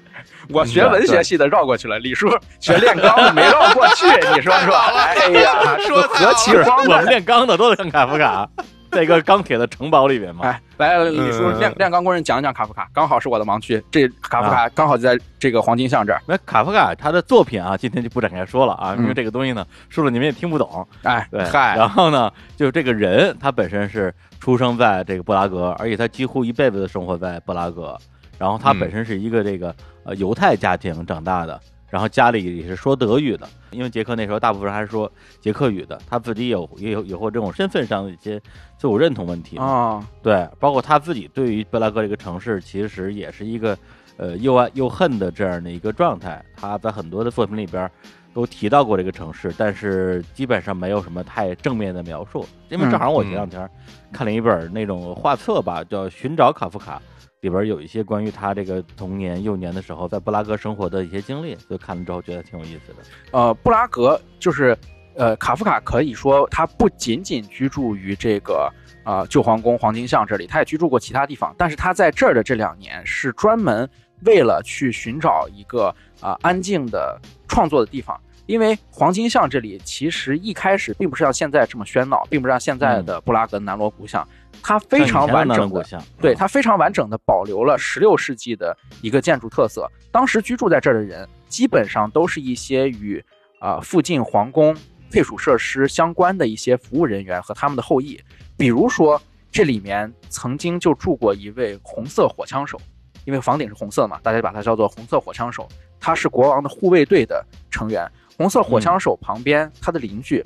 我学文学系的绕过去了，李叔学炼钢的没绕过去，你说说？哎呀，说这何其是荒诞！我们炼钢的都得看卡夫卡，在一个钢铁的城堡里面嘛。哎，来，李叔嗯炼炼钢工人讲一讲卡夫卡，刚好是我的盲区。这卡夫卡刚好就在这个黄金巷这儿。那卡夫卡他的作品啊，今天就不展开说了啊，因为嗯这个东西呢，说了你们也听不懂。哎，对，嗨然后呢，就这个人他本身是出生在这个布拉格，而且他几乎一辈子的生活在布拉格。然后他嗯本身是一个这个呃犹太家庭长大的，然后家里也是说德语的，因为捷克那时候大部分人还是说捷克语的，他自己有也有也有这种身份上的一些自我认同问题嘛。啊，对，包括他自己对于布拉格这个城市，其实也是一个呃又爱又恨的这样的一个状态。他在很多的作品里边都提到过这个城市，但是基本上没有什么太正面的描述。因为正好我前两天看了一本那种画册吧，叫《寻找卡夫卡》，里边有一些关于他这个童年幼年的时候在布拉格生活的一些经历，所以看了之后觉得挺有意思的。呃，布拉格就是呃，卡夫卡可以说他不仅仅居住于这个啊、呃旧皇宫黄金巷这里，他也居住过其他地方。但是他在这儿的这两年是专门为了去寻找一个啊、呃安静的创作的地方。因为黄金巷这里其实一开始并不是像现在这么喧闹，并不是像现在的布拉格南锣鼓巷，它非常完整的的，对，它非常完整的保留了十六世纪的一个建筑特色。当时居住在这儿的人，基本上都是一些与啊、附近皇宫配属设施相关的一些服务人员和他们的后裔。比如说，这里面曾经就住过一位红色火枪手，因为房顶是红色嘛，大家把它叫做红色火枪手。他是国王的护卫队的成员。红色火枪手旁边，他的邻居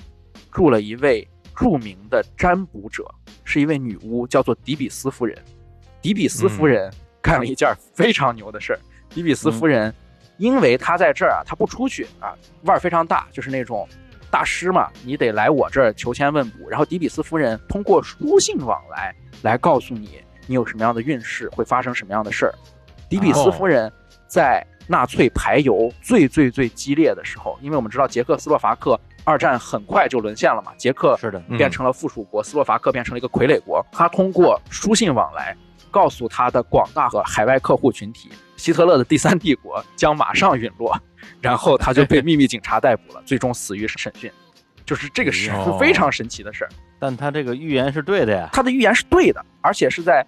住了一位著名的占卜者，是一位女巫，叫做迪比斯夫人。迪比斯夫人干了一件非常牛的事儿。迪比斯夫人，因为她在这儿啊，她不出去啊，腕儿非常大，就是那种大师嘛，你得来我这儿求签问卜。然后迪比斯夫人通过书信往来来告诉你，你有什么样的运势，会发生什么样的事儿。迪比斯夫人在纳粹排犹最最最激烈的时候，因为我们知道捷克斯洛伐克二战很快就沦陷了嘛，捷克是的，变成了附属国，斯洛伐克变成了一个傀儡国。他通过书信往来。告诉他的广大和海外客户群体，希特勒的第三帝国将马上陨落，然后他就被秘密警察逮捕了，最终死于审讯。就是这个是非常神奇的事儿。但他这个预言是对的呀，他的预言是对的，而且是在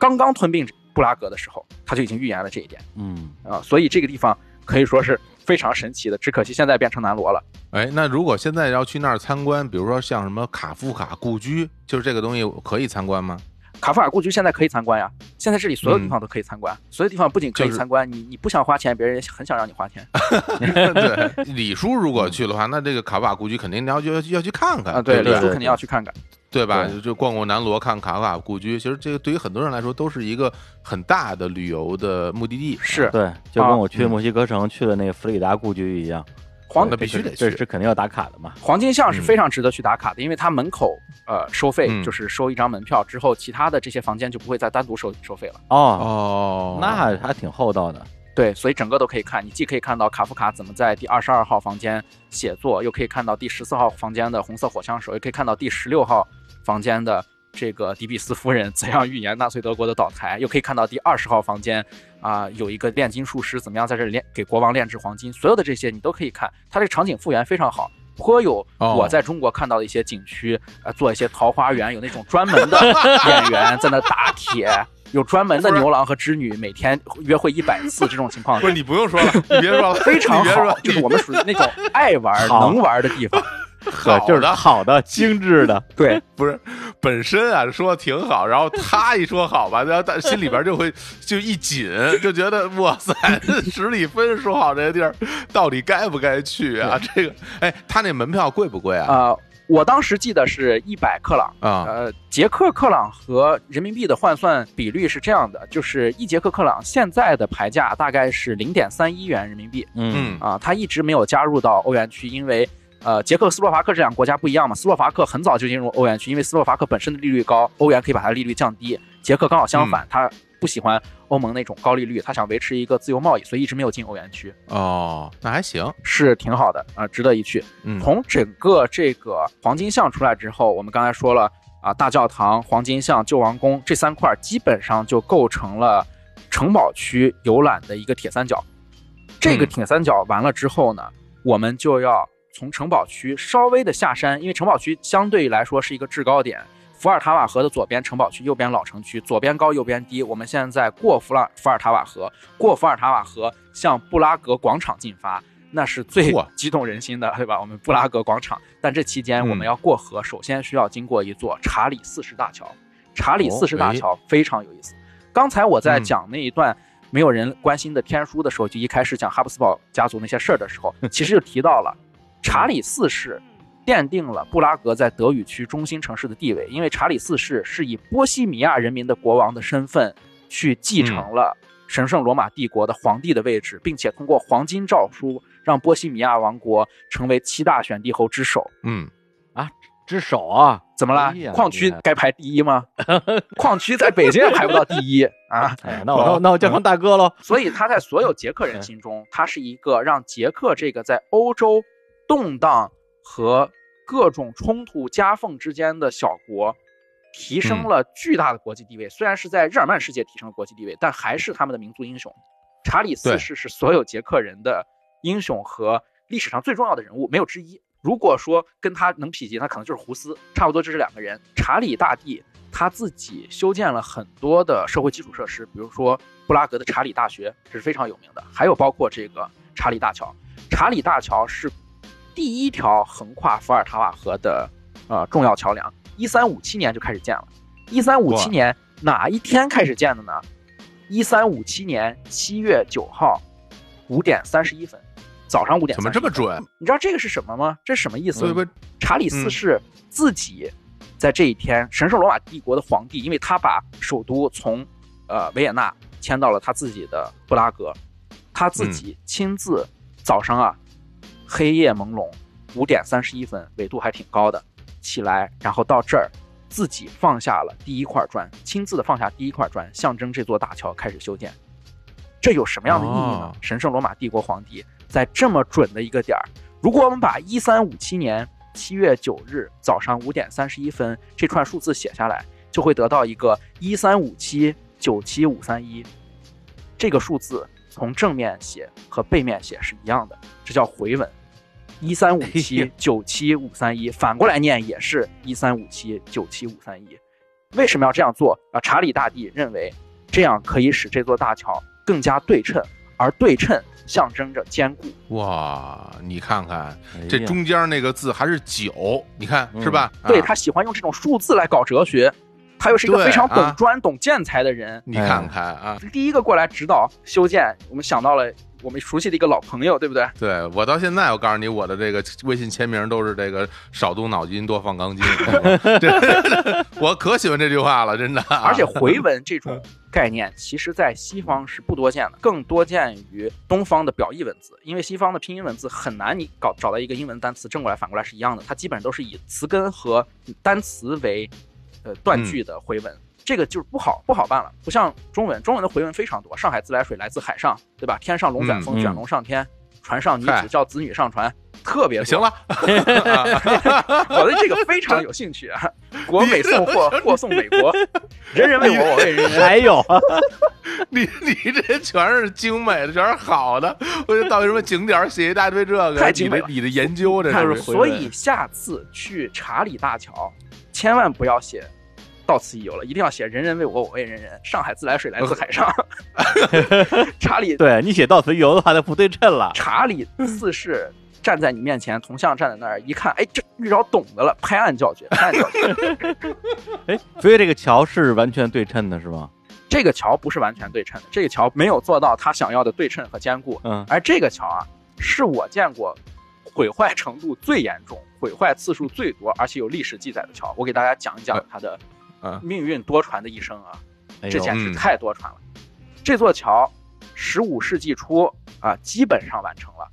刚刚吞并布拉格的时候，他就已经预言了这一点。嗯啊，所以这个地方可以说是非常神奇的，只可惜现在变成南罗了。哎，那如果现在要去那儿参观，比如说像什么卡夫卡故居，就是这个东西可以参观吗？卡夫卡故居现在可以参观呀，现在这里所有地方都可以参观，所有地方不仅可以参观，你你不想花钱，别人也很想让你花钱。对，李叔如果去的话，那这个卡夫卡故居肯定要要就要去看看啊，对，李叔肯定要去看看，对吧？就逛逛南罗，看卡夫卡故居，其实这个对于很多人来说都是一个很大的旅游的目的地。是对，就跟我去墨西哥城去的那个弗里达故居一样。黄那必须得去，这是肯定要打卡的嘛。黄金巷是非常值得去打卡的，因为它门口呃收费就是收一张门票之后，其他的这些房间就不会再单独收收费了。哦哦，那还挺厚道的。对，所以整个都可以看，你既可以看到卡夫卡怎么在第二十二号房间写作，又可以看到第十四号房间的红色火枪手，也可以看到第十六号房间的。这个迪比斯夫人怎样预言纳粹德国的倒台？又可以看到第二十号房间啊，有一个炼金术师怎么样在这里炼给国王炼制黄金？所有的这些你都可以看，它这个场景复原非常好，颇有我在中国看到的一些景区，呃，做一些桃花源，有那种专门的演员在那打铁，有专门的牛郎和织女每天约会一百次这种情况。不是你不用说了，你别说了，非常好，就是我们属于那种爱玩能玩的地方。好就是好的、精致的，对，不是本身啊说挺好，然后他一说好吧，然后他心里边就会就一紧，就觉得哇塞，十里分说好这个地儿，到底该不该去啊？这个，哎，他那门票贵不贵啊？啊，我当时记得是一百克朗啊，呃，捷克克朗和人民币的换算比率是这样的，就是一捷克克朗现在的牌价大概是零点三一元人民币，嗯啊，它一直没有加入到欧元区，因为。呃，捷克斯洛伐克这两个国家不一样嘛。斯洛伐克很早就进入欧元区，因为斯洛伐克本身的利率高，欧元可以把它利率降低。捷克刚好相反，他不喜欢欧盟那种高利率，他想维持一个自由贸易，所以一直没有进欧元区。哦，那还行，是挺好的啊，值得一去。从整个这个黄金巷出来之后，我们刚才说了啊，大教堂、黄金巷、旧王宫这三块基本上就构成了城堡区游览的一个铁三角。这个铁三角完了之后呢，我们就要。从城堡区稍微的下山，因为城堡区相对来说是一个制高点。伏尔塔瓦河的左边城堡区，右边老城区，左边高，右边低。我们现在过伏尔伏尔塔瓦河，过伏尔塔瓦河向布拉格广场进发，那是最激动人心的，对吧？我们布拉格广场。但这期间我们要过河，首先需要经过一座查理四世大桥。查理四世大桥非常有意思。刚才我在讲那一段没有人关心的天书的时候，就一开始讲哈布斯堡家族那些事儿的时候，其实就提到了。查理四世奠定了布拉格在德语区中心城市的地位，因为查理四世是以波西米亚人民的国王的身份去继承了神圣罗马帝国的皇帝的位置，并且通过黄金诏书让波西米亚王国成为七大选帝侯之首。嗯，啊，之首啊，怎么了？矿区该排第一吗？矿区在北京也排不到第一 啊！那我那我叫成大哥喽。所以他在所有捷克人心中，他是一个让捷克这个在欧洲。动荡和各种冲突夹缝之间的小国，提升了巨大的国际地位。虽然是在日耳曼世界提升了国际地位，但还是他们的民族英雄。查理四世是所有捷克人的英雄和历史上最重要的人物，没有之一。如果说跟他能匹及，那可能就是胡斯，差不多就是两个人。查理大帝他自己修建了很多的社会基础设施，比如说布拉格的查理大学，这是非常有名的。还有包括这个查理大桥，查理大桥是。第一条横跨伏尔塔瓦河的，呃，重要桥梁，一三五七年就开始建了。一三五七年哪一天开始建的呢？一三五七年七月九号五点三十一分，早上五点怎么这么准？你知道这个是什么吗？这是什么意思？查理四世自己在这一天，神圣罗马帝国的皇帝，因为他把首都从呃维也纳迁到了他自己的布拉格，他自己亲自早上啊，黑夜朦胧，五点三十一分，纬度还挺高的，起来，然后到这儿，自己放下了第一块砖，亲自的放下第一块砖，象征这座大桥开始修建。这有什么样的意义呢？哦神圣罗马帝国皇帝在这么准的一个点儿，如果我们把一三五七年七月九日早上五点三十一分这串数字写下来，就会得到一个一三五七九七五三一。这个数字从正面写和背面写是一样的，这叫回文。一三五七九七五三一，反过来念也是一三五七九七五三一。为什么要这样做啊？查理大帝认为这样可以使这座大桥更加对称，而对称象征着坚固。哇，你看看这中间那个字还是九，你看嗯是吧？啊对他喜欢用这种数字来搞哲学，他又是一个非常懂啊砖、懂建材的人。你看看啊，第一个过来指导修建，我们想到了我们熟悉的一个老朋友，对不对？对我到现在，我告诉你，我的这个微信签名都是这个少动脑筋，多放钢筋。这 我可喜欢这句话了，真的。而且回文这种概念，其实在西方是不多见的，更多见于东方的表意文字。因为西方的拼音文字很难，你搞找到一个英文单词正过来反过来是一样的，它基本上都是以词根和单词为呃断句的回文。这个就是不好不好办了，不像中文，中文的回文非常多。上海自来水来自海上，对吧？天上龙卷风，嗯卷龙上天，船上女子叫子女上船，特别行了，我对这个非常有兴趣啊！国美送货，货送美国，人人为我，我为人人。还有啊，你你这全是精美的，全是好的。我就到什么景点写一大堆这个，太精美了你的你的研究这看是。所以下次去查理大桥，千万不要写“到此一游”了，一定要写“人人为我，我为人人”。上海自来水来自海上。查理对你写到此一游的话，就不对称了。查理四世站在你面前，铜像站在那儿，一看，哎，这遇着懂的了，拍案叫绝，拍案叫绝。哎，所以这个桥是完全对称的，是吗？这个桥不是完全对称的，这个桥没有做到他想要的对称和坚固。嗯，而这个桥啊，是我见过毁坏程度最严重、毁坏次数最多，而且有历史记载的桥。我给大家讲一讲它的嗯命运多舛的一生啊，这简直嗯太多舛了。这座桥，十五世纪初啊，基本上完成了。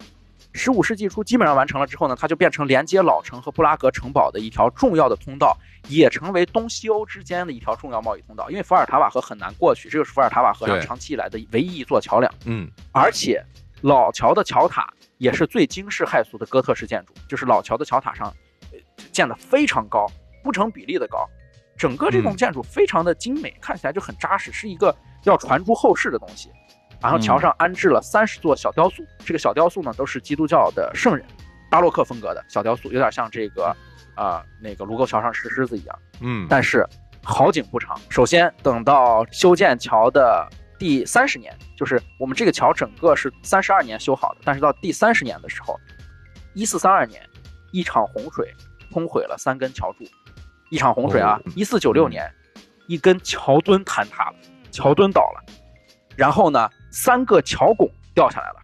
十五世纪初基本上完成了之后呢，它就变成连接老城和布拉格城堡的一条重要的通道，也成为东西欧之间的一条重要贸易通道。因为伏尔塔瓦河很难过去，这个是伏尔塔瓦河上长期以来的唯一一座桥梁。嗯，而且老桥的桥塔也是最惊世骇俗的哥特式建筑，就是老桥的桥塔上呃建得非常高，不成比例的高，整个这栋嗯建筑非常的精美，看起来就很扎实，是一个要传诸后世的东西。然后桥上安置了三十座小雕塑，这个小雕塑呢都是基督教的圣人，巴洛克风格的小雕塑，有点像这个啊、那个卢沟桥上石狮子一样。嗯，但是好景不长，首先等到修建桥的第三十年，就是我们这个桥整个是三十二年修好的，但是到第三十年的时候，一四三二年，一场洪水冲毁了三根桥柱，一场洪水啊哦，一四九六年，一根桥墩坍塌了，桥墩倒了，然后呢，三个桥拱掉下来了。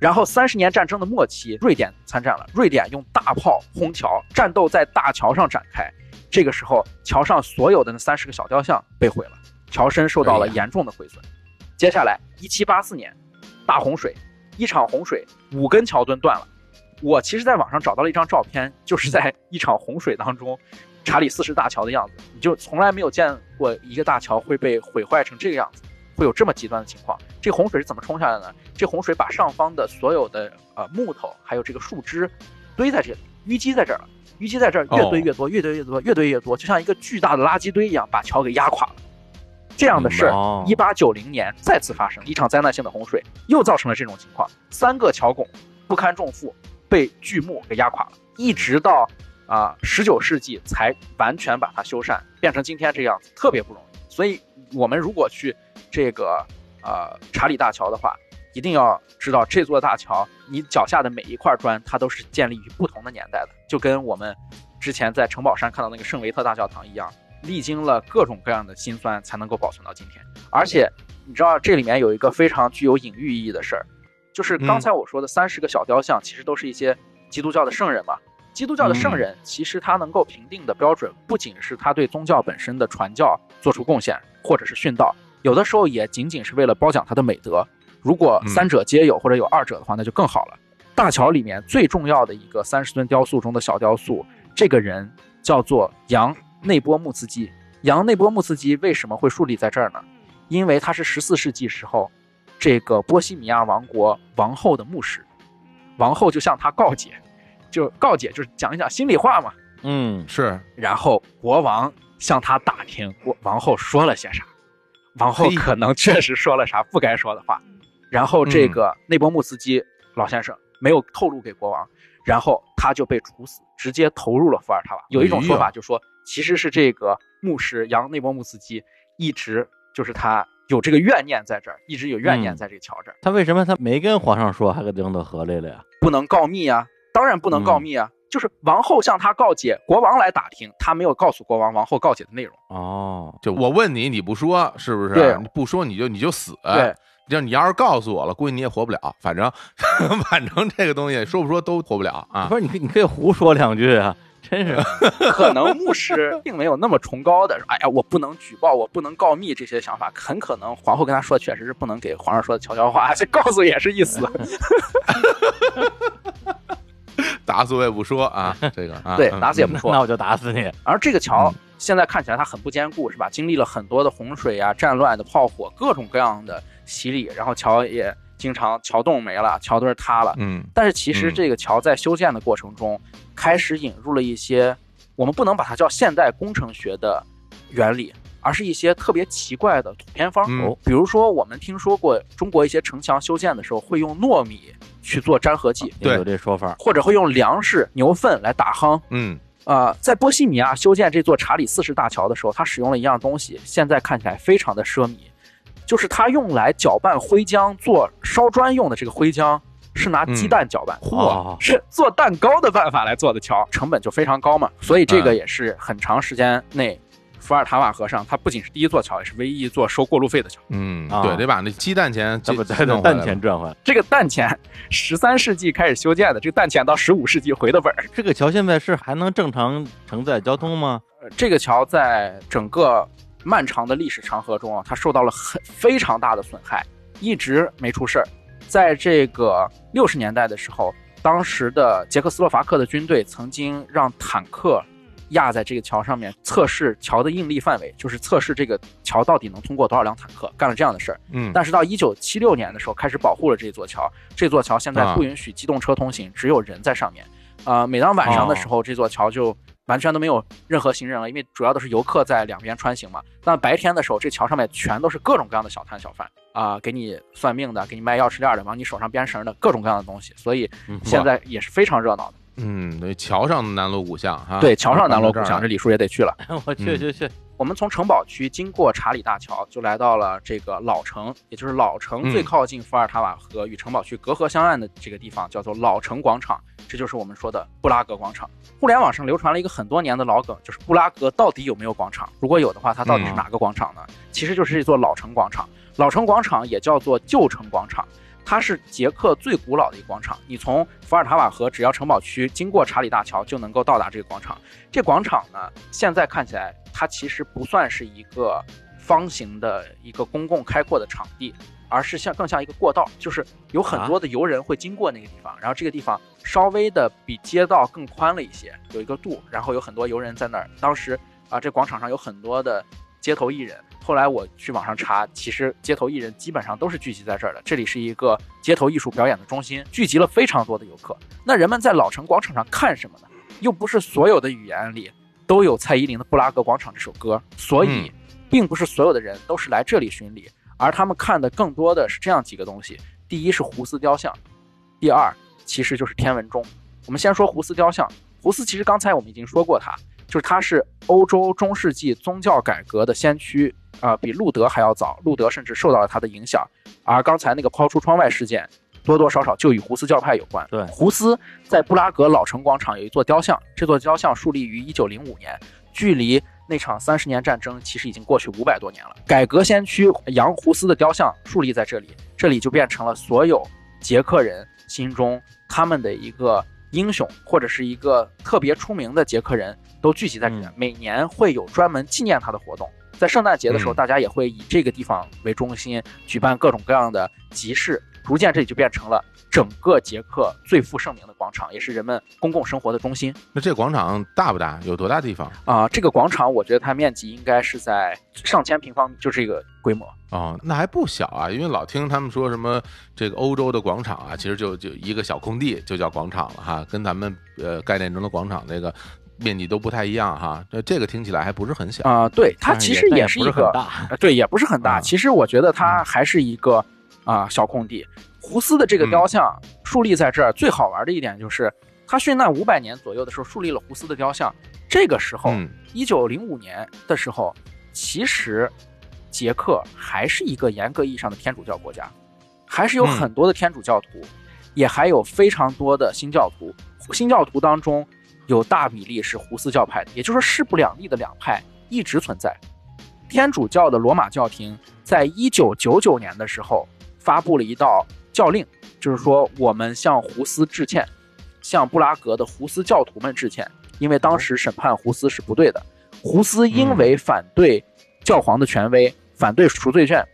然后三十年战争的末期，瑞典参战了。瑞典用大炮轰桥，战斗在大桥上展开。这个时候，桥上所有的那三十个小雕像被毁了，桥身受到了严重的毁损。接下来，一七八四年，大洪水，一场洪水，五根桥墩断了。我其实在网上找到了一张照片，就是在一场洪水当中，查理四世大桥的样子。你就从来没有见过一个大桥会被毁坏成这个样子，会有这么极端的情况。这洪水是怎么冲下来的呢？这洪水把上方的所有的呃木头还有这个树枝堆在这里，淤积在这儿了，淤积在这儿越堆越多，越堆越多，越堆越多，就像一个巨大的垃圾堆一样，把桥给压垮了。这样的事儿，哦。一八九零年再次发生一场灾难性的洪水，又造成了这种情况，三个桥拱不堪重负，被巨木给压垮了，一直到啊十九世纪才完全把它修缮，变成今天这样子，特别不容易。所以，我们如果去这个呃查理大桥的话，一定要知道这座大桥，你脚下的每一块砖，它都是建立于不同的年代的，就跟我们之前在城堡山看到那个圣维特大教堂一样，历经了各种各样的辛酸，才能够保存到今天。而且，你知道这里面有一个非常具有隐喻意义的事儿，就是刚才我说的三十个小雕像，其实都是一些基督教的圣人嘛。基督教的圣人，其实他能够评定的标准，不仅是他对宗教本身的传教做出贡献，或者是殉道，有的时候也仅仅是为了褒奖他的美德。如果三者皆有，或者有二者的话，那就更好了。大桥里面最重要的一个三十尊雕塑中的小雕塑，这个人叫做杨内波穆茨基。杨内波穆茨基为什么会树立在这儿呢？因为他是十四世纪时候这个波西米亚王国王后的牧师，王后就向他告解，就告解就是讲一讲心里话嘛。嗯，是。然后国王向他打听，国王后说了些啥？王后可能确实说了啥不该说的话。然后这个内波穆斯基老先生没有透露给国王，然后他就被处死，直接投入了伏尔塔瓦。有一种说法就说，其实是这个牧师杨内波穆斯基一直就是他有这个怨念在这儿，一直有怨念在这个桥这儿。他为什么他没跟皇上说，还给扔到河里了呀？不能告密啊，当然不能告密啊。就是王后向他告解，国王来打听，他没有告诉国王王后告解的内容。哦，就我问你，你不说是不是？对，不说你就你就死。对。就你要是告诉我了，估计你也活不了。反正，反正这个东西说不说都活不了啊。不是，你可你可以胡说两句啊，真是。可能牧师并没有那么崇高的，哎呀，我不能举报，我不能告密这些想法。很可能皇后跟他说，确实是不能给皇上说的悄悄话，这告诉也是意思。打死我也不说啊，这个啊，对，打死也不说，那我就打死你。而这个桥现在看起来它很不坚固，是吧？经历了很多的洪水啊、战乱的炮火，各种各样的。洗礼，然后桥也经常桥洞没了，桥墩塌了。嗯，但是其实这个桥在修建的过程中，开始引入了一些我们不能把它叫现代工程学的原理，而是一些特别奇怪的土偏方。哦，比如说我们听说过中国一些城墙修建的时候会用糯米去做粘合剂，有这说法，或者会用粮食牛粪来打夯。嗯，啊，在波西米亚修建这座查理四世大桥的时候，他使用了一样东西，现在看起来非常的奢靡。就是他用来搅拌灰浆做烧砖用的这个灰浆，是拿鸡蛋搅拌，嚯，是做蛋糕的办法来做的桥，成本就非常高嘛。所以这个也是很长时间内，伏尔塔瓦河上它不仅是第一座桥，也是唯一一座收过路费的桥。嗯，对，得把那鸡蛋钱，不再等蛋钱赚回来。这个蛋钱，十三世纪开始修建的，这个蛋钱到十五世纪回的本儿。这个桥现在是还能正常承载交通吗？这个桥在整个。漫长的历史长河中啊，它受到了很非常大的损害，一直没出事儿。在这个六十年代的时候，当时的捷克斯洛伐克的军队曾经让坦克压在这个桥上面测试桥的应力范围，就是测试这个桥到底能通过多少辆坦克，干了这样的事儿。嗯，但是到一九七六年的时候开始保护了这座桥，这座桥现在不允许机动车通行，只有人在上面。啊，每当晚上的时候，这座桥就。完全都没有任何行人了，因为主要都是游客在两边穿行嘛。但白天的时候，这桥上面全都是各种各样的小摊小贩啊，给你算命的，给你卖钥匙链的，往你手上编绳的各种各样的东西，所以现在也是非常热闹的。嗯，对，桥上的南锣鼓巷哈。对，桥上南锣 鼓巷，这李叔也得去了。我去去去。我们从城堡区经过查理大桥，就来到了这个老城，也就是老城最靠近伏尔塔瓦河与城堡区隔河相岸的这个地方，叫做老城广场。这就是我们说的布拉格广场。互联网上流传了一个很多年的老梗，就是布拉格到底有没有广场？如果有的话，它到底是哪个广场呢？其实就是这座老城广场。老城广场也叫做旧城广场。它是捷克最古老的一个广场。你从伏尔塔瓦河，只要城堡区经过查理大桥，就能够到达这个广场。这广场呢，现在看起来它其实不算是一个方形的一个公共开阔的场地，而是像更像一个过道，就是有很多的游人会经过那个地方。然后这个地方稍微的比街道更宽了一些，有一个度，然后有很多游人在那儿。当时啊，这广场上有很多的街头艺人。后来我去网上查，其实街头艺人基本上都是聚集在这儿的。这里是一个街头艺术表演的中心，聚集了非常多的游客。那人们在老城广场上看什么呢？又不是所有的语言里都有蔡依林的《布拉格广场》这首歌，所以并不是所有的人都是来这里巡礼，而他们看的更多的是这样几个东西：第一是胡斯雕像，第二其实就是天文钟。我们先说胡斯雕像，胡斯其实刚才我们已经说过，他就是他是欧洲中世纪宗教改革的先驱。啊，比路德还要早，路德甚至受到了他的影响。而刚才那个抛出窗外事件，多多少少就与胡斯教派有关。对，胡斯在布拉格老城广场有一座雕像，这座雕像树立于一九零五年，距离那场三十年战争其实已经过去五百多年了。改革先驱杨胡斯的雕像树立在这里，这里就变成了所有捷克人心中他们的一个英雄，或者是一个特别出名的捷克人，都聚集在这里。每年会有专门纪念他的活动，在圣诞节的时候，大家也会以这个地方为中心举办各种各样的集市，逐渐这里就变成了。整个捷克最负盛名的广场，也是人们公共生活的中心。那这广场大不大？有多大地方啊？这个广场，我觉得它面积应该是在上千平方米，就这个规模。哦，那还不小啊！因为老听他们说什么这个欧洲的广场啊，其实就就一个小空地就叫广场了哈，跟咱们呃概念中的广场那个面积都不太一样哈。那这个听起来还不是很小啊？对，它其实也是一个大，对，也不是很大。其实我觉得它还是一个啊小空地。胡斯的这个雕像树立在这儿，最好玩的一点就是，他殉难五百年左右的时候树立了胡斯的雕像。这个时候，一九零五年的时候，其实捷克还是一个严格意义上的天主教国家，还是有很多的天主教徒，也还有非常多的新教徒。新教徒当中有大比例是胡斯教派的，也就是说势不两立的两派一直存在。天主教的罗马教廷在一九九九年的时候发布了一道。教令就是说，我们向胡斯致歉，向布拉格的胡斯教徒们致歉，因为当时审判胡斯是不对的。胡斯因为反对教皇的权威，反对赎罪券，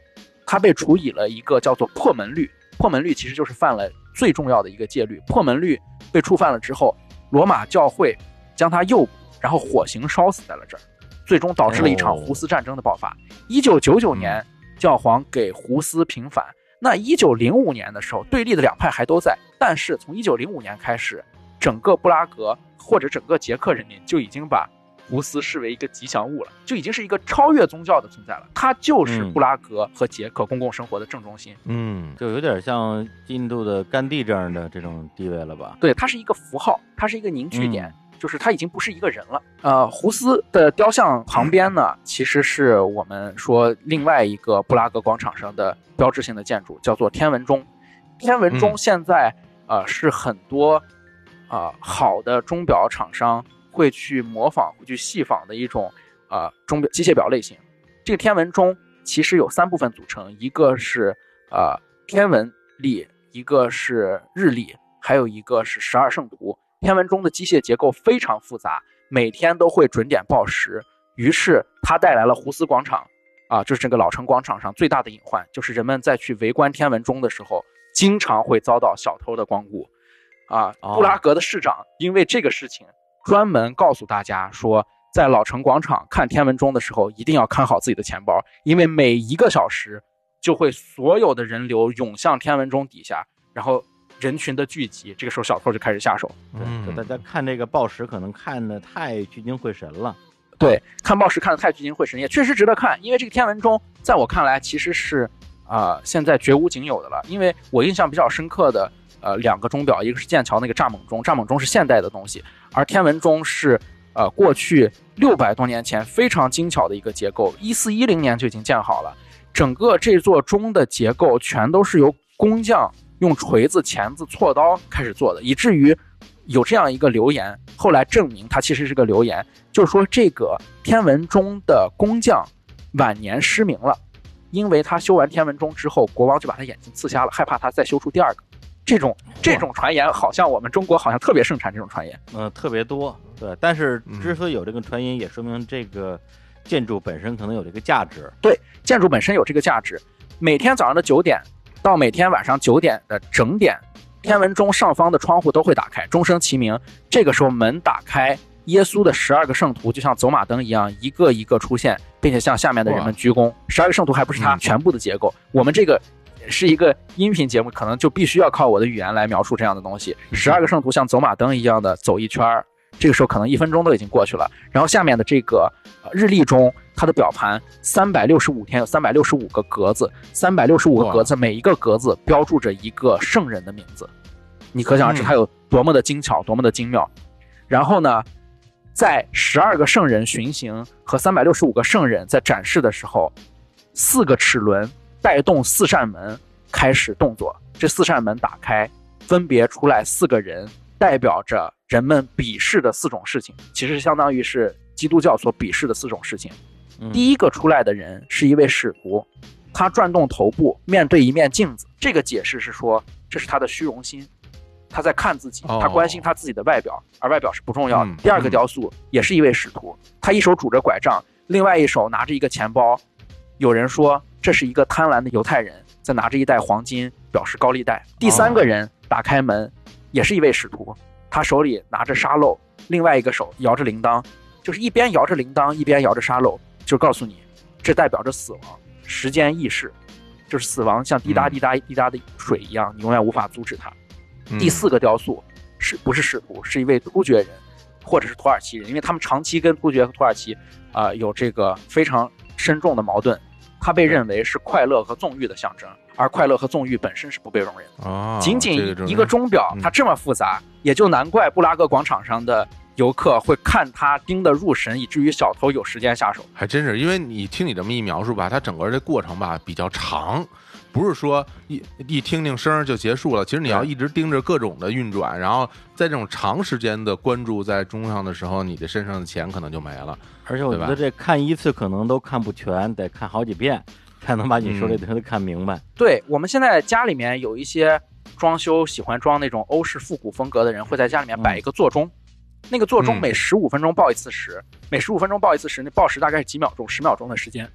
他被处以了一个叫做破门律。破门律其实就是犯了最重要的一个戒律。破门律被触犯了之后，罗马教会将他诱捕，然后火刑烧死在了这儿，最终导致了一场胡斯战争的爆发。一九九九年，教皇给胡斯平反。那一九零五年的时候，对立的两派还都在，但是从一九零五年开始，整个布拉格或者整个捷克人民就已经把胡斯视为一个吉祥物了，就已经是一个超越宗教的存在了。他就是布拉格和捷克公共生活的正中心。嗯，就有点像印度的甘地这样的这种地位了吧？对，它是一个符号，它是一个凝聚点。就是他已经不是一个人了。呃，胡斯的雕像旁边呢，其实是我们说另外一个布拉格广场上的标志性的建筑，叫做天文钟。天文钟现在呃是很多啊好的钟表厂商会去模仿、会去细仿的一种啊钟表机械表类型。这个天文钟其实有三部分组成，一个是呃天文历，一个是日历，还有一个是十二圣图。天文钟的机械结构非常复杂，每天都会准点报时。于是它带来了胡斯广场，啊，就是这个老城广场上最大的隐患，就是人们在去围观天文钟的时候，经常会遭到小偷的光顾。啊，布拉格的市长因为这个事情，专门告诉大家说，在老城广场看天文钟的时候，一定要看好自己的钱包，因为每一个小时就会所有的人流涌向天文钟底下，然后。人群的聚集，这个时候小偷就开始下手。对，大家看这个报时可能看的太聚精会神了。对，看报时看的太聚精会神，也确实值得看。因为这个天文钟，在我看来其实是啊，现在绝无仅有的了。因为我印象比较深刻的呃两个钟表，一个是剑桥那个蚱蜢钟，蚱蜢钟是现代的东西，而天文钟是呃过去六百多年前非常精巧的一个结构，一四一零年就已经建好了。整个这座钟的结构全都是由工匠。用锤子、钳子、锉刀开始做的，以至于有这样一个流言，后来证明它其实是个流言，就是说这个天文钟的工匠晚年失明了，因为他修完天文钟之后，国王就把他眼睛刺瞎了，害怕他再修出第二个。这种这种传言，好像我们中国好像特别盛产这种传言，嗯，特别多。对，但是之所以有这个传言，也说明这个建筑本身可能有这个价值。对，建筑本身有这个价值。每天早上的九点。到每天晚上九点的整点，天文钟上方的窗户都会打开，钟声齐鸣。这个时候门打开，耶稣的十二个圣徒就像走马灯一样，一个一个出现，并且向下面的人们鞠躬。十二个圣徒还不是他全部的结构。我们这个是一个音频节目，可能就必须要靠我的语言来描述这样的东西。十二个圣徒像走马灯一样的走一圈儿。这个时候可能一分钟都已经过去了，然后下面的这个日历中，它的表盘三百六十五天有三百六十五个格子，三百六十五个格子，每一个格子标注着一个圣人的名字，你可想而知它有多么的精巧，多么的精妙。然后呢，在十二个圣人巡行和三百六十五个圣人在展示的时候，四个齿轮带动四扇门开始动作，这四扇门打开，分别出来四个人。代表着人们鄙视的四种事情，其实相当于是基督教所鄙视的四种事情。第一个出来的人是一位使徒，他转动头部，面对一面镜子。这个解释是说，这是他的虚荣心，他在看自己，哦他关心他自己的外表，而外表是不重要的。嗯第二个雕塑也是一位使徒，他一手拄着拐杖，另外一手拿着一个钱包。有人说这是一个贪婪的犹太人在拿着一袋黄金表示高利贷。第三个人打开门，也是一位使徒，他手里拿着沙漏，另外一个手摇着铃铛，就是一边摇着铃铛一边摇着沙漏，就告诉你，这代表着死亡，时间易逝，就是死亡像滴答滴答滴答的水一样，你永远无法阻止它。嗯第四个雕塑是不是使徒，是一位突厥人或者是土耳其人，因为他们长期跟突厥和土耳其啊、有这个非常深重的矛盾。他被认为是快乐和纵欲的象征，而快乐和纵欲本身是不被容忍的。哦，仅仅一个钟表嗯，它这么复杂，也就难怪布拉格广场上的游客会看它盯得入神，以至于小偷有时间下手。还真是，因为你听你这么一描述吧，它整个这过程吧比较长，不是说一一听听声儿就结束了。其实你要一直盯着各种的运转，然后在这种长时间的关注在钟上的时候，你的身上的钱可能就没了。而且我觉得这看一次可能都看不全，得看好几遍才能把你说这东西看明白。对我们现在家里面有一些装修喜欢装那种欧式复古风格的人，会在家里面摆一个座钟。那个座钟嗯每十五分钟报一次时，每十五分钟报一次时，那报时大概是几秒钟，十秒钟的时间。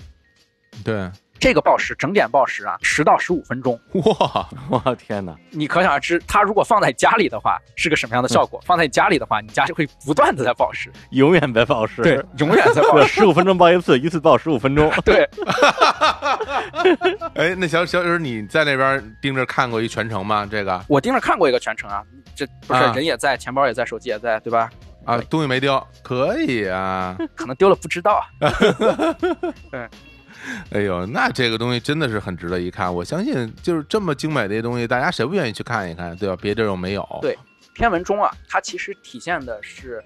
对，这个报时整点报时啊，十到十五分钟。哇，我天哪！你可想而知，它如果放在家里的话是个什么样的效果。放在家里的话，你家就会不断的在报时，永远在报时，对，永远在报对，时。十五分钟报一次，一次报十五分钟。对，哎，那小小雨儿你在那边盯着看过一全程吗？这个我盯着看过一个全程啊，这不是啊人也在，钱包也在，手机也在，对吧？啊，东西没丢，可以啊。可能丢了不知道啊。哎呦，那这个东西真的是很值得一看。我相信，就是这么精美的一东西，大家谁不愿意去看一看，对吧？别地儿又没有。对天文钟啊，它其实体现的是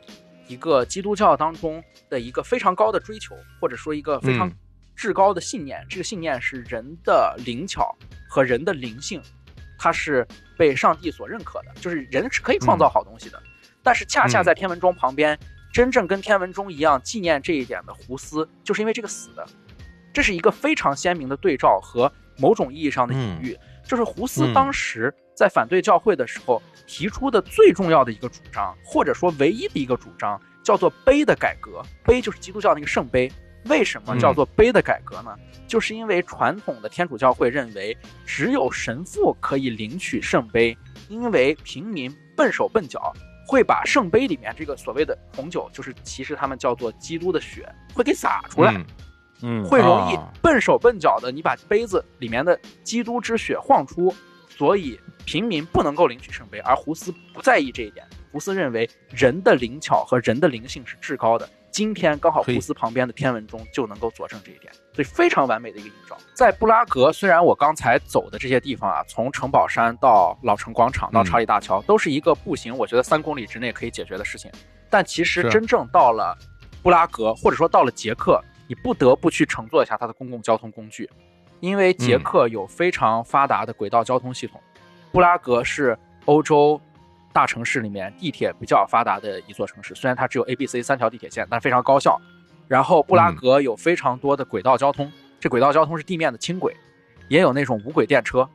一个基督教当中的一个非常高的追求，或者说一个非常嗯至高的信念。这个信念是人的灵巧和人的灵性，它是被上帝所认可的，就是人是可以创造好东西的。但是恰恰在天文钟旁边，真正跟天文钟一样纪念这一点的胡斯，就是因为这个死的。这是一个非常鲜明的对照和某种意义上的隐喻，就是胡斯嗯当时在反对教会的时候提出的最重要的一个主张，或者说唯一的一个主张，叫做碑的改革。碑就是基督教那个圣杯。为什么叫做碑的改革呢？就是因为传统的天主教会认为，只有神父可以领取圣杯，因为平民笨手笨脚，会把圣杯里面这个所谓的红酒，就是其实他们叫做基督的血，会给洒出来。嗯嗯，会容易哦笨手笨脚的，你把杯子里面的基督之血晃出，所以平民不能够领取圣杯。而胡斯不在意这一点，胡斯认为人的灵巧和人的灵性是至高的。今天刚好胡斯旁边的天文钟就能够佐证这一点，所以非常完美的一个映照。在布拉格，虽然我刚才走的这些地方啊，从城堡山到老城广场到嗯查理大桥，都是一个步行，我觉得三公里之内可以解决的事情。但其实真正到了布拉格，或者说到了捷克，你不得不去乘坐一下它的公共交通工具，因为捷克有非常发达的轨道交通系统。布拉格是欧洲大城市里面地铁比较发达的一座城市，虽然它只有 A、B、C 三条地铁线，但是非常高效。然后布拉格有非常多的轨道交通，这轨道交通是地面的轻轨，也有那种无轨电车，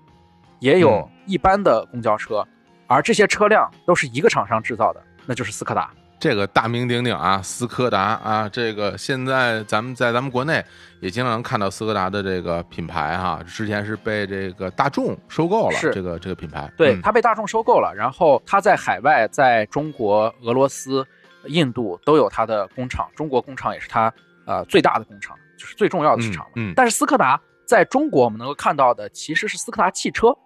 也有嗯一般的公交车，而这些车辆都是一个厂商制造的，那就是斯柯达。这个大名鼎鼎啊，斯柯达啊，这个现在咱们在咱们国内也经常能看到斯柯达的这个品牌哈，之前是被这个大众收购了，是。这个这个品牌，对，嗯。它被大众收购了，然后它在海外，在中国、俄罗斯、印度都有它的工厂，中国工厂也是它呃最大的工厂，就是最重要的市场嗯。但是斯柯达在中国我们能够看到的其实是斯柯达汽车，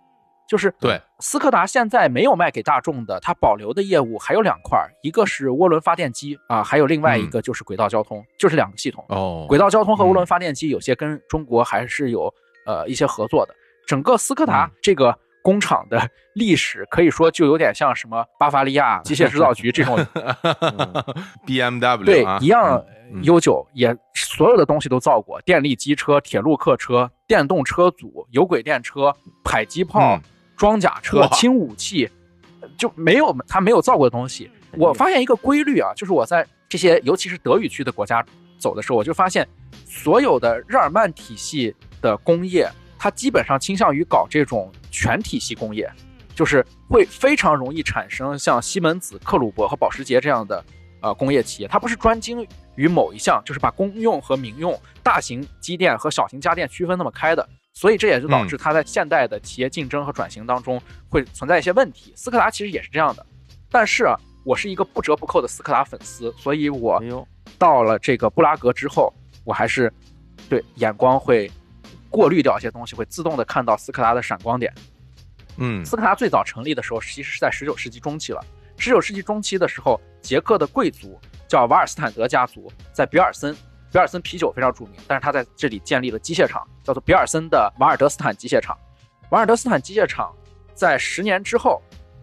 就是对斯柯达现在没有卖给大众的，它保留的业务还有两块，一个是涡轮发电机啊，还有另外一个就是轨道交通，就是两个系统。哦，轨道交通和涡轮嗯发电机有些跟中国还是有呃一些合作的。整个斯柯达嗯这个工厂的历史可以说就有点像什么巴伐利亚 机械制造局这种 BMW 对啊一样嗯悠久，也所有的东西都造过，电力机车、铁路客车、电动车组、有轨电车、迫击炮、嗯装甲车、轻武器，就没有他没有造过的东西。我发现一个规律啊，就是我在这些尤其是德语区的国家走的时候，我就发现所有的日耳曼体系的工业，它基本上倾向于搞这种全体系工业，就是会非常容易产生像西门子、克虏伯和保时捷这样的呃工业企业，它不是专精于某一项，就是把公用和民用、大型机电和小型家电区分那么开的，所以这也就导致它在现代的企业竞争和转型当中会存在一些问题。斯柯达其实也是这样的，但是啊，我是一个不折不扣的斯柯达粉丝，所以我到了这个布拉格之后，我还是对眼光会过滤掉一些东西，会自动的看到斯柯达的闪光点。嗯斯柯达最早成立的时候，其实是在十九世纪中期了。十九世纪中期的时候，捷克的贵族叫瓦尔斯坦德家族，在比尔森，比尔森啤酒非常著名，但是他在这里建立了机械厂，叫做比尔森的瓦尔德斯坦机械厂。瓦尔德斯坦机械厂在十年之后，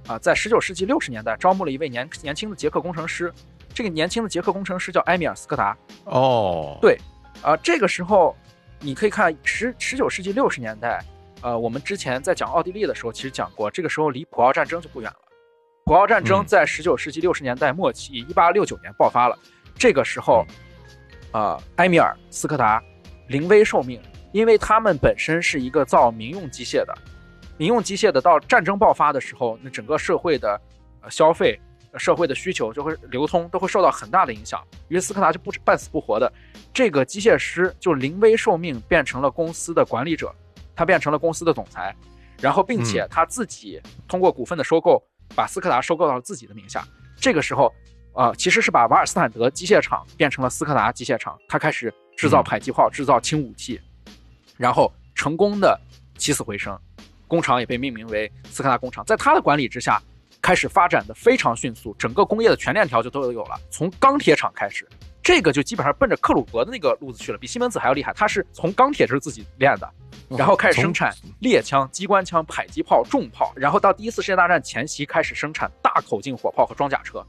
啊、在十九世纪六十年代招募了一位年年轻的捷克工程师，这个年轻的捷克工程师叫埃米尔斯柯达。哦，对啊、这个时候你可以看十十九世纪六十年代，呃，我们之前在讲奥地利的时候，其实讲过，这个时候离普奥战争就不远了。普奥战争嗯在十九世纪六十年代末期，一八六九年爆发了。这个时候，呃，埃米尔斯柯达临危受命，因为他们本身是一个造民用机械的，民用机械的到战争爆发的时候，那整个社会的呃消费、呃社会的需求就会流通，都会受到很大的影响。于是斯柯达就不半死不活的，这个机械师就临危受命，变成了公司的管理者，他变成了公司的总裁，然后并且他自己通过股份的收购，把斯柯达收购到了自己的名下。这个时候，呃，其实是把瓦尔斯坦德机械厂变成了斯柯达机械厂，他开始制造嗯迫击炮，制造轻武器，然后成功的起死回生，工厂也被命名为斯柯达工厂。在他的管理之下，开始发展的非常迅速，整个工业的全链条就都有了，从钢铁厂开始。这个就基本上奔着克鲁格的那个路子去了，比西门子还要厉害。他是从钢铁就是自己炼的，然后开始生产猎枪、机关枪、迫击炮、重炮，然后到第一次世界大战前夕开始生产大口径火炮和装甲车。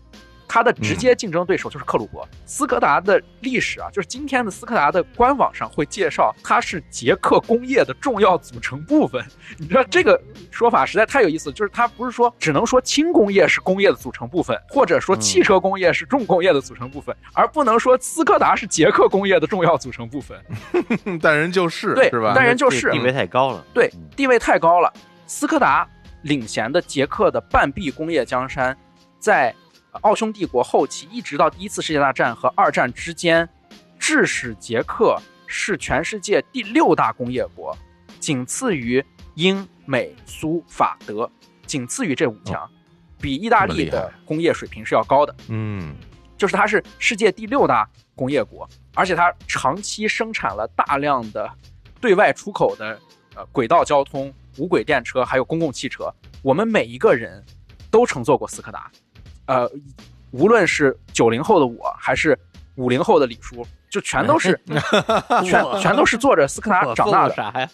它的直接竞争对手就是克虏伯。斯柯达的历史啊，就是今天的斯柯达的官网上会介绍，它是捷克工业的重要组成部分。你知道这个说法实在太有意思，就是它不是说只能说轻工业是工业的组成部分，或者说汽车工业是重工业的组成部分，而不能说斯柯达是捷克工业的重要组成部分。但人就是对是吧？但人就是地位太高了。对嗯，地位太高了。斯柯达领衔的捷克的半壁工业江山，在呃奥匈帝国后期一直到第一次世界大战和二战之间，致使捷克是全世界第六大工业国，仅次于英美苏法德，仅次于这五强，比意大利的工业水平是要高的。嗯就是它是世界第六大工业国，而且它长期生产了大量的对外出口的呃轨道交通、无轨电车，还有公共汽车。我们每一个人都乘坐过斯柯达，呃，无论是九零后的我，还是五零后的李叔，就全都是 全全都是坐着斯柯达长大的。啥呀？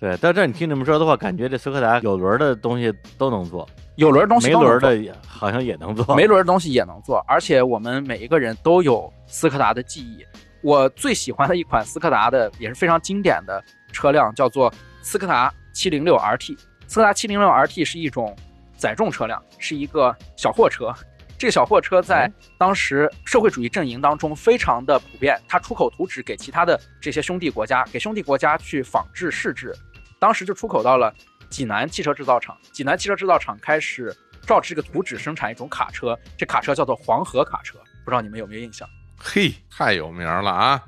对，到这儿你听你们说的话，感觉这斯柯达有轮儿的东西都能做，有轮儿东西没轮儿的也好像也能做。没轮儿的东西也能做，而且我们每一个人都有斯柯达的记忆。我最喜欢的一款斯柯达的也是非常经典的车辆，叫做斯柯达706 RT。斯柯达706 RT 是一种载重车辆，是一个小货车。这个小货车在嗯当时社会主义阵营当中非常的普遍，它出口图纸给其他的这些兄弟国家，给兄弟国家去仿制试制。当时就出口到了济南汽车制造厂，济南汽车制造厂开始照着这个图纸生产一种卡车，这卡车叫做黄河卡车，不知道你们有没有印象？嘿，太有名了啊！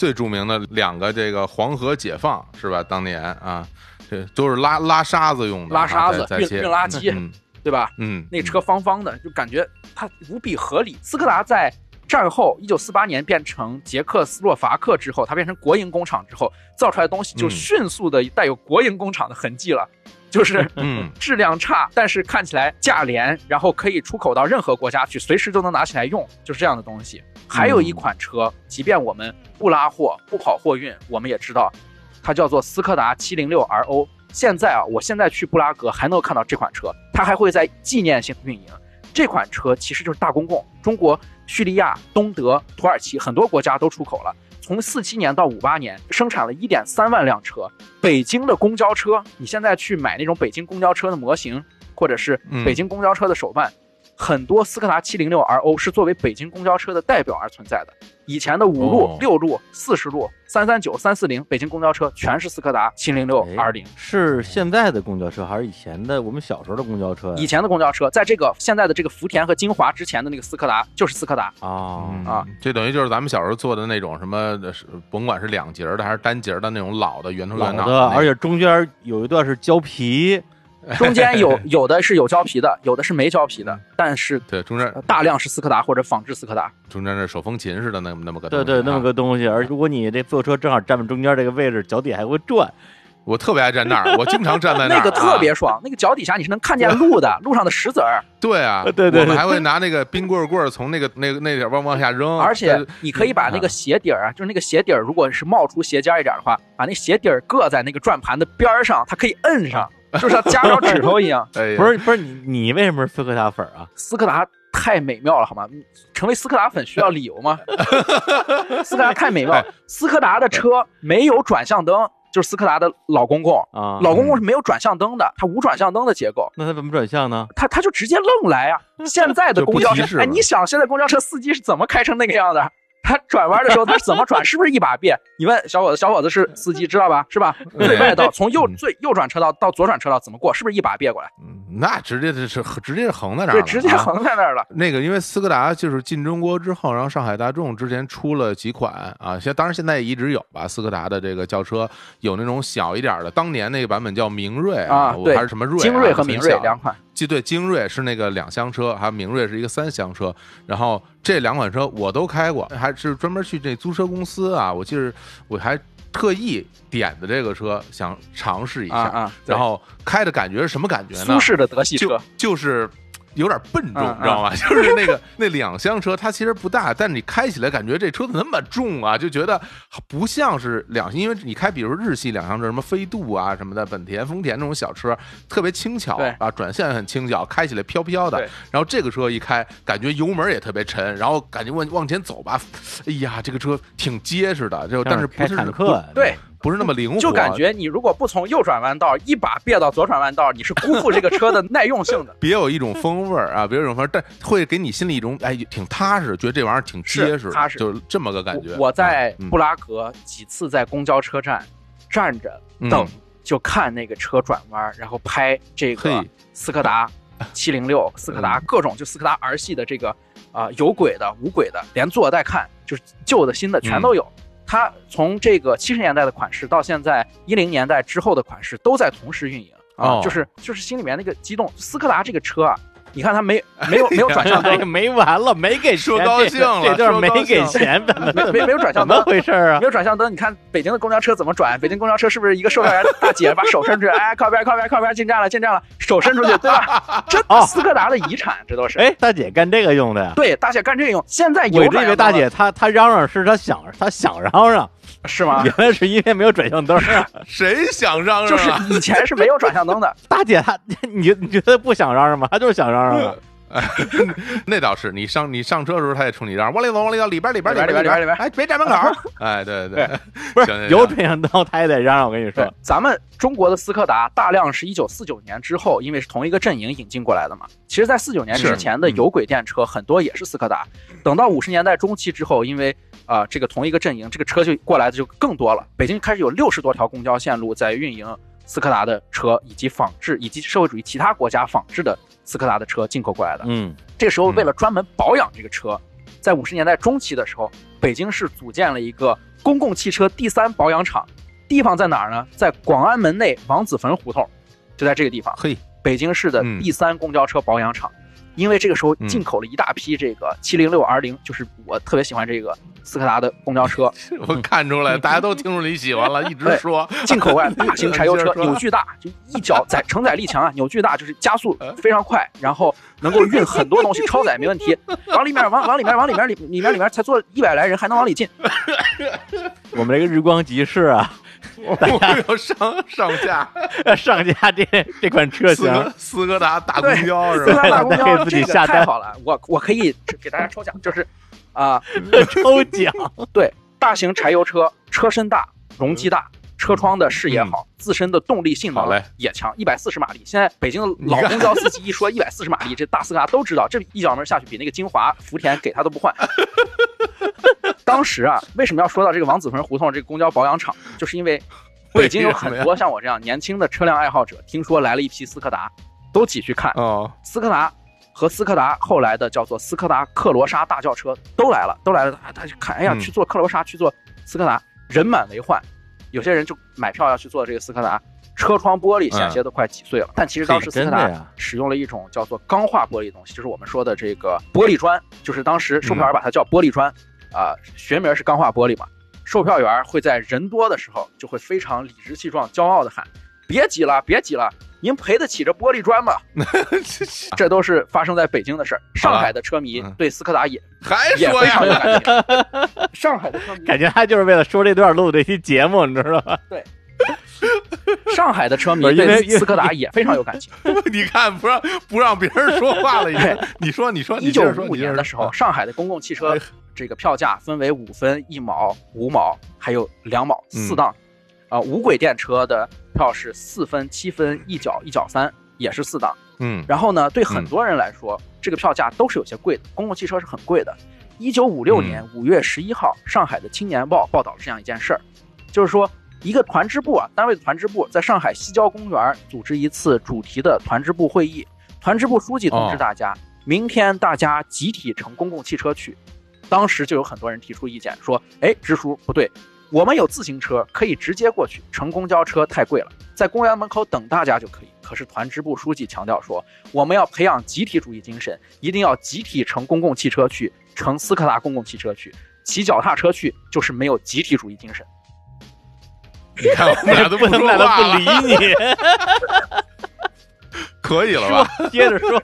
最著名的两个这个黄河解放是吧？当年啊，这都是拉拉沙子用的啊，拉沙子运运垃圾嗯对吧？嗯，那车方方的，就感觉它无比合理。斯柯达在战后一九四八年变成捷克斯洛伐克之后，它变成国营工厂之后，造出来的东西就嗯迅速的带有国营工厂的痕迹了，就是 嗯质量差，但是看起来价廉，然后可以出口到任何国家去，随时都能拿起来用，就是这样的东西。还有一款车，即便我们不拉货、不跑货运，我们也知道，它叫做斯柯达706 RO。现在啊，我现在去布拉格还能看到这款车，它还会在纪念性运营。这款车其实就是大公共，中国、叙利亚、东德、土耳其很多国家都出口了。从四七年到五八年，生产了一点三万辆车。北京的公交车，你现在去买那种北京公交车的模型，或者是嗯北京公交车的手办，很多斯柯达706 RO 是作为北京公交车的代表而存在的。以前的五路哦、六路、四十路、三三九、三四零北京公交车全是斯柯达706 R0。是现在的公交车还是以前的我们小时候的公交车呀？以前的公交车，在这个现在的这个福田和金华之前的那个斯柯达就是斯柯达。啊嗯啊，这等于就是咱们小时候坐的那种什么，甭管是两节的还是单节的那种老的圆头老圆脑的，而且中间有一段是胶皮，中间有有的是有胶皮的，有的是没胶皮的，但是对中间呃大量是斯柯达或者仿制斯柯达。中间是手风琴似的那么那么个东对对，那么个东西。而如果你这坐车正好站在中间这个位置，脚底还会转。我特别爱站那儿，我经常站在那儿，那个特别啊爽，那个脚底下你是能看见路的，路上的石子儿，对啊，对对对。我们还会拿那个冰棍棍儿从那个那个那点儿往往下扔，而且你可以把那个鞋底儿啊，就是那个鞋底儿，如果是冒出鞋尖一点的话，把那鞋底儿搁在那个转盘的边儿上，它可以摁上，就是像夹着指头一样。哎不是不是，你你为什么是斯柯达粉啊？斯柯达太美妙了，好吗？成为斯柯达粉需要理由吗？斯柯达太美妙了，斯柯达的车没有转向灯，就是斯柯达的老公公，啊，老公公是没有转向灯的，它无转向灯的结构。那他怎么转向呢？他他就直接愣来啊！现在的公交车，哎，你想现在公交车司机是怎么开成那个样的？他转弯的时候他怎么转？是不是一把别？你问小伙子，小伙子是司机知道吧？是吧？最外道从右嗯最右转车道到左转车道怎么过？是不是一把别过来？嗯那直接是是直接是横在那儿对，了，直接啊横在那儿了。那个，因为斯柯达就是进中国之后，然后上海大众之前出了几款啊，现当然现在也一直有吧。斯柯达的这个轿车有那种小一点的，当年那个版本叫明锐我啊还是什么锐啊，精锐和明锐两款，即对，精锐是那个两厢车，还有明锐是一个三厢车。然后这两款车我都开过，还是专门去这租车公司啊，我记得我还特意点的这个车，想尝试一下。啊啊然后开的感觉是什么感觉呢？舒适的德系就车，就是有点笨重，嗯知道吗？就是那个那两厢车，它其实不大，但你开起来感觉这车怎么那么重啊？就觉得不像是两厢，因为你开比如日系两厢车，什么飞度啊什么的，本田、丰田这种小车，特别轻巧对啊，转向很轻巧，开起来飘飘的。然后这个车一开，感觉油门也特别沉，然后感觉往往前走吧，哎呀，这个车挺结实的，就但是不开是坦克，对，不是那么灵活，就感觉你如果不从右转弯道一把别到左转弯道，你是辜负这个车的耐用性的。别有一种风味儿啊，别有一种风味，但会给你心里一种哎挺踏实，觉得这玩意儿挺结实，踏实。就是这么个感觉。我我在嗯布拉格几次在公交车站站着嗯。等，就看那个车转弯，然后拍这个嘿。斯柯达 七零六、斯柯达嗯。各种就斯柯达儿系的这个啊、有轨的、无轨的，连坐带看，就是旧的、新的全都有。它从这个七十年代的款式到现在一零年代之后的款式都在同时运营啊，哦就是就是心里面那个激动。斯柯达这个车啊，你看他没 没有没有转向灯，没完了，没给说高兴了这就是没给钱，怎么没没没有转向灯怎么，回事啊没？有转向灯，你看北京的公交车怎么转？北京公交车是不是一个售票员大姐把手伸出去，哎，靠边靠边靠边，进站了进站了，手伸出去，对吧？这哦斯柯达的遗产，这都是。哎，大姐干这个用的呀？对，大姐干这个用，现在有我一直以为大姐她她嚷嚷是她想她想嚷嚷，是吗？原来是因为没有转向灯啊。谁想嚷嚷就是？以前是没有转向灯的，大姐她 你你觉得不想嚷嚷吗？她就是想嚷嚷啊。那倒是，你上你上车的时候，他也冲你嚷，往里走，往里走，里边里边里边边里边里边哎，别站门口。哎，对对，不行行是有转向灯，她也得嚷嚷。我跟你说，，咱们中国的斯柯达大量是一九四九年之后，因为是同一个阵营引进过来的嘛。其实，在四九年之前的嗯有轨电车很多也是斯柯达。等到五十年代中期之后，因为啊、这个同一个阵营，这个车就过来的就更多了。北京开始有六十多条公交线路在运营斯柯达的车，以及仿制以及社会主义其他国家仿制的斯柯达的车进口过来的。嗯，这个时候，为了专门保养这个车，在五十年代中期的时候，北京市组建了一个公共汽车第三保养厂，地方在哪儿呢？在广安门内王子坟胡同，就在这个地方，嘿，北京市的嗯第三公交车保养厂。因为这个时候嗯进口了一大批这个七零六 R 零，就是我特别喜欢这个斯柯达的公交车，我看出来，大家都听出你喜欢了，一直说。进口外大型柴油车 扭矩大，就一脚载承载力强啊，扭矩大就是加速非常快，然后能够运很多东西，超载没问题。往里面往往里面往里面里里面里面才坐一百来人，还能往里进。我们这个日光集市啊，我有上上架 上架这这款车型，斯柯斯柯达大公交是斯吧？柯达大公交可以自己这个下单太好了，我我可以给大家抽奖，就是啊、抽奖，对，大型柴油车车身大，容积大，车窗的视野好，自身的动力性能也强，一百四十马力。现在北京的老公交司机一说一百四十马力，这大斯柯达都知道，这一脚门下去比那个金华、福田给他都不换。当时啊，为什么要说到这个王子坟胡同这个公交保养厂，就是因为 北京有很多像我这样年轻的车辆爱好者，听说来了一批斯柯达，都挤去看。哦，斯柯达和斯柯达后来的叫做斯柯达克罗莎大轿车都来了，都来了，他他就看，哎呀，嗯去做克罗莎，去做斯柯达，人满为患。有些人就买票要去做这个斯柯达，车窗玻璃险些都快挤碎了。但其实当时斯柯达使用了一种叫做钢化玻璃的东西，就是我们说的这个玻璃砖，就是当时售票员把它叫玻璃砖，啊、学名是钢化玻璃嘛。售票员会在人多的时候就会非常理直气壮、骄傲的喊：“别挤了，别挤了，您赔得起这玻璃砖吗？” 这都是发生在北京的事儿。上海的车迷嗯对斯柯达也还说也非常有呀？感情。上海的车迷，感觉他就是为了说这段录的这期节目，你知道吧？上海的车迷对斯柯达也非常有感情。你看不让不让别人说话了，已经。你说你说，你一九五五年的时候，，上海的公共汽车哎这个票价分为五分、一毛、五毛，还有两毛嗯四档。啊，无轨电车的票是四分、七分、一角、一角三，也是四档。嗯然后呢，对很多人来说，这个票价都是有些贵的，公共汽车是很贵的。一九五六年五月十一号，上海的《青年报》报道了这样一件事儿，就是说一个团支部啊，单位的团支部在上海西郊公园组织一次主题的团支部会议，团支部书记通知大家，明天大家集体乘公共汽车去。当时就有很多人提出意见，说：“哎，支书不对，我们有自行车可以直接过去，乘公交车太贵了，在公园门口等大家就可以。”可是团支部书记强调说，我们要培养集体主义精神，一定要集体乘公共汽车去，乘斯柯达公共汽车去，骑脚踏车去就是没有集体主义精神。你看我们俩都不能不，理你，可以了吧？接着说。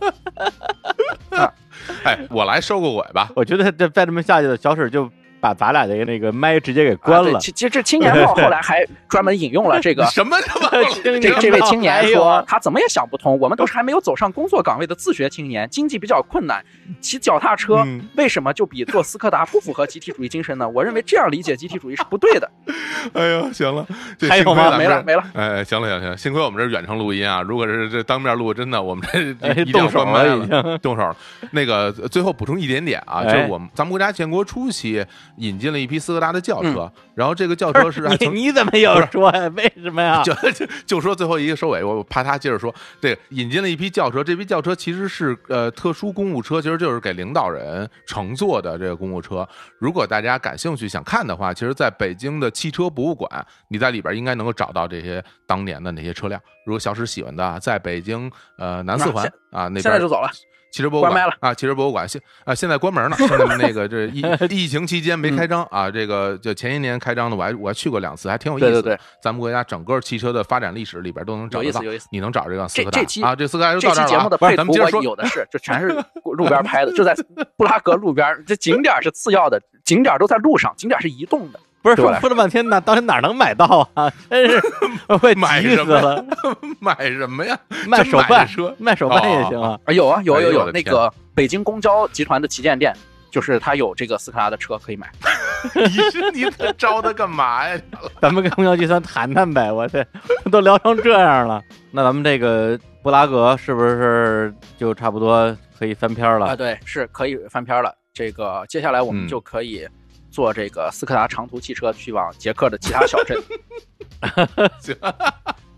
哎，我来收个尾吧。我觉得这再这么下去的，小史就把咱俩的那个麦直接给关了。其其实这青年报后来还专门引用了这个 什么他妈？这这位青年说，他怎么也想不通，我们都是还没有走上工作岗位的自学青年，经济比较困难，骑脚踏车嗯为什么就比坐斯柯达不符合集体主义精神呢？我认为这样理解集体主义是不对的。哎呦，行了，这还有吗幸亏咱们这没了没了。哎，行了行了行了，幸亏我们这是远程录音啊！如果是这当面录，真的我们这哎一定要动手关麦了已经动手了。那个最后补充一点点啊，就哎是我们咱们国家建国初期引进了一批斯柯达的轿车，嗯然后这个轿车是还你曾你怎么又说呀？为什么呀？就 就就说最后一个收尾，我怕他接着说，这个引进了一批轿车，这批轿车其实是呃特殊公务车，其实就是给领导人乘坐的这个公务车。如果大家感兴趣想看的话，其实在北京的汽车博物馆，你在里边应该能够找到这些当年的那些车辆。如果小史喜欢的啊，在北京呃南四环啊那边现在就走了，汽车博物关麦了馆啊，汽车博物馆现啊现在关门了，现在那个这疫 疫情期间没嗯开张啊，这个就前些年开张的，我还我还去过两次，还挺有意思的。对对对，咱们国家整个汽车的发展历史里边都能找得到有意思有意思。你能找这个斯柯达这这期啊，这斯柯达就这到这儿了啊期节目的配图我咱们接着说，有的是，这全是路边拍的，就在布拉格路边，这景点是次要的，景点都在路上，景点是移动的。不是说说了半天呢，到底哪能买到啊？真是 我快买急死什么了！买什么呀？卖手办车，卖手办也行啊。啊，有啊，有有有，那个北京公交集团的旗舰店，就是它有这个斯柯达的车可以买。你是你这招他干嘛呀？咱们跟公交集团谈谈呗，我这都聊成这样了，那咱们这个布拉格是不是就差不多可以翻篇了啊，对，是可以翻篇了。这个接下来我嗯们就可以坐这个斯柯达长途汽车去往捷克的其他小镇 行，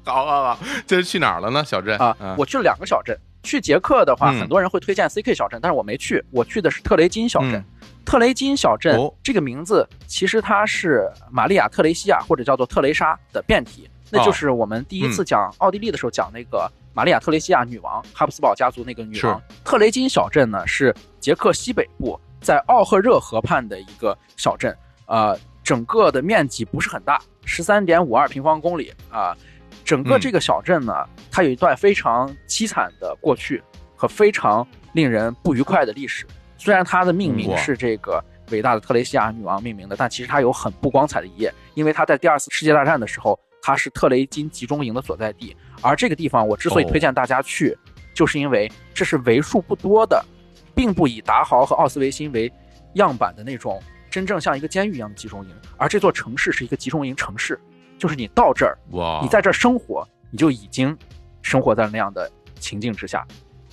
好好好，这是去哪儿了呢？小镇啊嗯。我去了两个小镇，去捷克的话，嗯很多人会推荐 CK 小镇，但是我没去，我去的是特雷金小镇嗯。特雷金小镇哦这个名字其实它是玛利亚特雷西亚或者叫做特雷莎的变体，那就是我们第一次讲奥地利的时候讲那个玛利亚特雷西亚女王，哈布斯堡家族那个女王。特雷金小镇呢是捷克西北部在奥赫热河畔的一个小镇，呃，整个的面积不是很大，十三点五二平方公里啊、整个嗯这个小镇呢，它有一段非常凄惨的过去和非常令人不愉快的历史。虽然它的命名是这个伟大的特蕾西亚女王命名的，但其实它有很不光彩的一页，因为它在第二次世界大战的时候，它是特雷金集中营的所在地。而这个地方，我之所以哦推荐大家去，就是因为这是为数不多的，并不以达豪和奥斯维辛为样板的那种真正像一个监狱一样的集中营，而这座城市是一个集中营城市。就是你到这儿，哇，你在这儿生活，你就已经生活在那样的情境之下，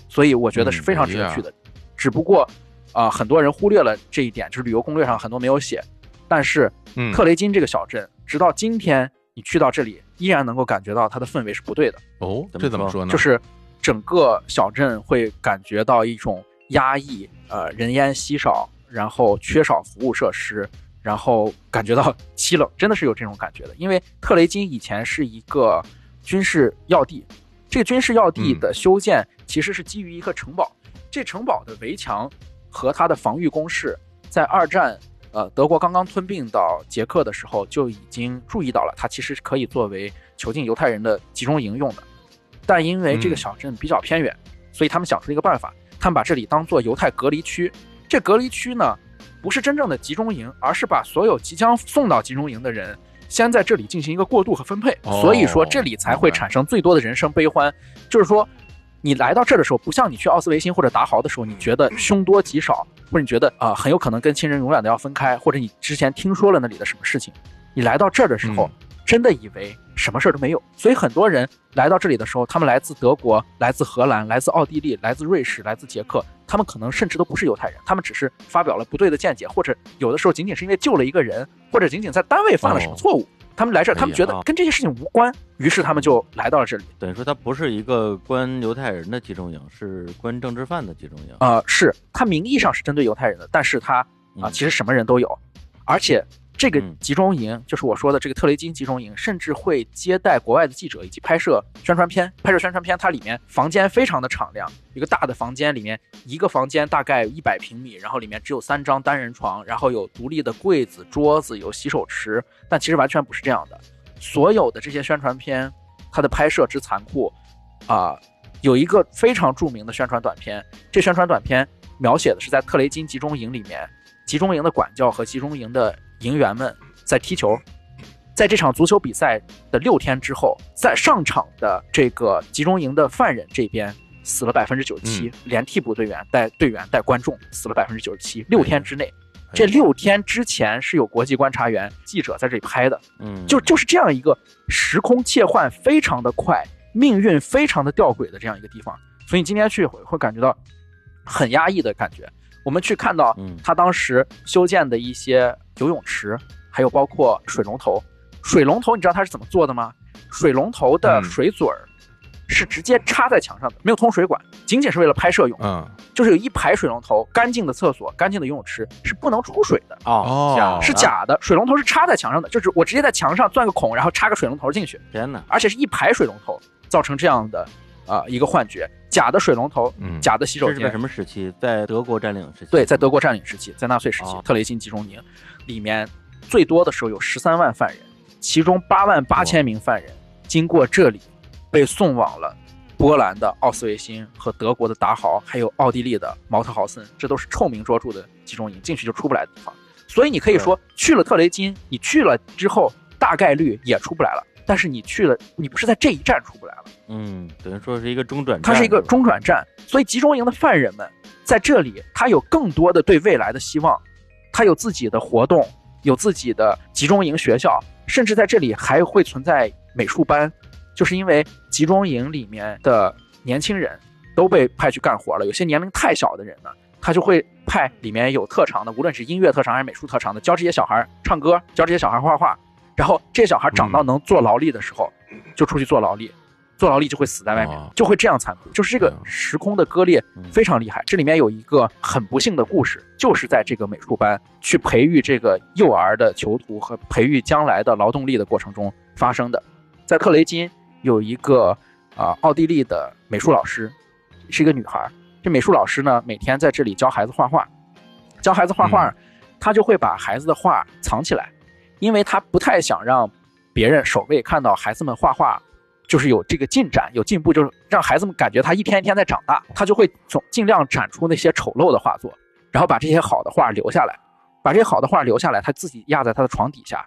所以我觉得是非常值得去的。只不过啊、很多人忽略了这一点，就是旅游攻略上很多没有写。但是嗯特雷金这个小镇，直到今天你去到这里，依然能够感觉到它的氛围是不对的。哦，这怎么说呢？就是整个小镇会感觉到一种压抑，呃，人烟稀少，然后缺少服务设施，然后感觉到 凄冷，真的是有这种感觉的。因为特雷金以前是一个军事要地，这个军事要地的修建其实是基于一个城堡，这城堡的围墙和它的防御工事，在二战。呃，德国刚刚吞并到捷克的时候，就已经注意到了，它其实是可以作为囚禁犹太人的集中营用的。但因为这个嗯小镇比较偏远，所以他们想出了一个办法，他们把这里当做犹太隔离区。这隔离区呢，不是真正的集中营，而是把所有即将送到集中营的人，先在这里进行一个过渡和分配。哦所以说，这里才会产生最多的人生悲欢。就是说，你来到这儿的时候，不像你去奥斯维辛或者达豪的时候，你觉得凶多吉少，或者你觉得啊、很有可能跟亲人永远的要分开，或者你之前听说了那里的什么事情，你来到这儿的时候，真的以为什么事儿都没有。所以很多人来到这里的时候，他们来自德国、来自荷兰、来自奥地利、来自瑞士、来自捷克，他们可能甚至都不是犹太人，他们只是发表了不对的见解，或者有的时候仅仅是因为救了一个人，或者仅仅在单位犯了什么错误。他们来这儿，他们觉得跟这些事情无关，于是他们就来到了这里。等于说他不是一个关犹太人的集中营，是关政治犯的集中营。呃，是他名义上是针对犹太人的，但是他啊、嗯其实什么人都有，而且这个嗯集中营，就是我说的这个特雷金集中营，甚至会接待国外的记者以及拍摄宣传片。拍摄宣传片，它里面房间非常的敞亮，一个大的房间里面，一个房间大概一百平米，然后里面只有三张单人床，然后有独立的柜子、桌子，有洗手池，但其实完全不是这样的。所有的这些宣传片，它的拍摄之残酷，啊、有一个非常著名的宣传短片，这宣传短片描写的是在特雷金集中营里面，集中营的管教和集中营的营员们在踢球。在这场足球比赛的六天之后，在上场的这个集中营的犯人这边死了百分之九十七，连替补队员带队员带观众死了百分之九十七。六天之内，这六天之前是有国际观察员、记者在这里拍的，嗯，就就是这样一个时空切换非常的快，命运非常的吊诡的这样一个地方，所以你今天去会会感觉到很压抑的感觉。我们去看到嗯他当时修建的一些游泳池，还有包括水龙头。水龙头你知道它是怎么做的吗？水龙头的嗯水嘴儿是直接插在墙上的，没有通水管，仅仅是为了拍摄用。嗯，就是有一排水龙头，干净的厕所、干净的游泳池是不能出水的。哦哦是假的，水龙头是插在墙上的，就是我直接在墙上钻个孔，然后插个水龙头进去，天哪！而且是一排水龙头，造成这样的啊、一个幻觉。假的水龙头，嗯假的洗手间这是在什，么时期？在德国占领时期？对，在德国占领时期，在纳粹时期，哦特雷辛集中营里面最多的时候有十三万犯人，其中八万八千名犯人经过这里被送往了波兰的奥斯维辛和德国的达豪，还有奥地利的毛特豪森，这都是臭名卓著的集中营，进去就出不来的地方。所以你可以说，去了特雷金，你去了之后大概率也出不来了。但是你去了，你不是在这一站出不来了，嗯，等于说是一个中转站，它是一个中转站。所以集中营的犯人们在这里，他有更多的对未来的希望，他有自己的活动，有自己的集中营学校，甚至在这里还会存在美术班，就是因为集中营里面的年轻人都被派去干活了，有些年龄太小的人呢，他就会派里面有特长的，无论是音乐特长还是美术特长的，教这些小孩唱歌，教这些小孩画画，然后这些小孩长到能做劳力的时候，就出去做劳力。做劳力就会死在外面哦，就会这样残酷，就是这个嗯时空的割裂嗯非常厉害。这里面有一个很不幸的故事，就是在这个美术班去培育这个幼儿的囚徒和培育将来的劳动力的过程中发生的。在特雷金有一个啊、奥地利的美术老师，是一个女孩儿。这美术老师呢，每天在这里教孩子画画，教孩子画画，他就会把孩子的画藏起来，因为他不太想让别人守卫看到孩子们画画，就是有这个进展、有进步，就是让孩子们感觉他一天一天在长大，他就会总尽量展出那些丑陋的画作，然后把这些好的画留下来，把这些好的画留下来，他自己压在他的床底下，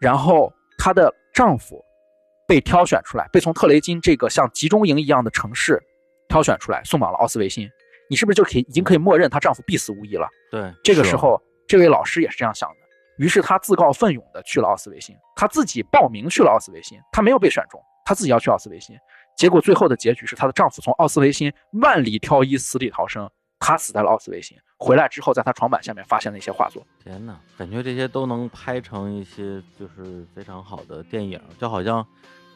然后她的丈夫被挑选出来，被从特雷金这个像集中营一样的城市挑选出来，送往了奥斯维辛。你是不是就可以已经可以默认她丈夫必死无疑了？对，这个时候，这位老师也是这样想的，于是她自告奋勇的去了奥斯维辛，她自己报名去了奥斯维辛，她没有被选中，她自己要去奥斯维辛。结果最后的结局是她的丈夫从奥斯维辛万里挑一死里逃生，她死在了奥斯维辛。回来之后，在她床板下面发现了一些画作。天哪，感觉这些都能拍成一些就是非常好的电影，就好像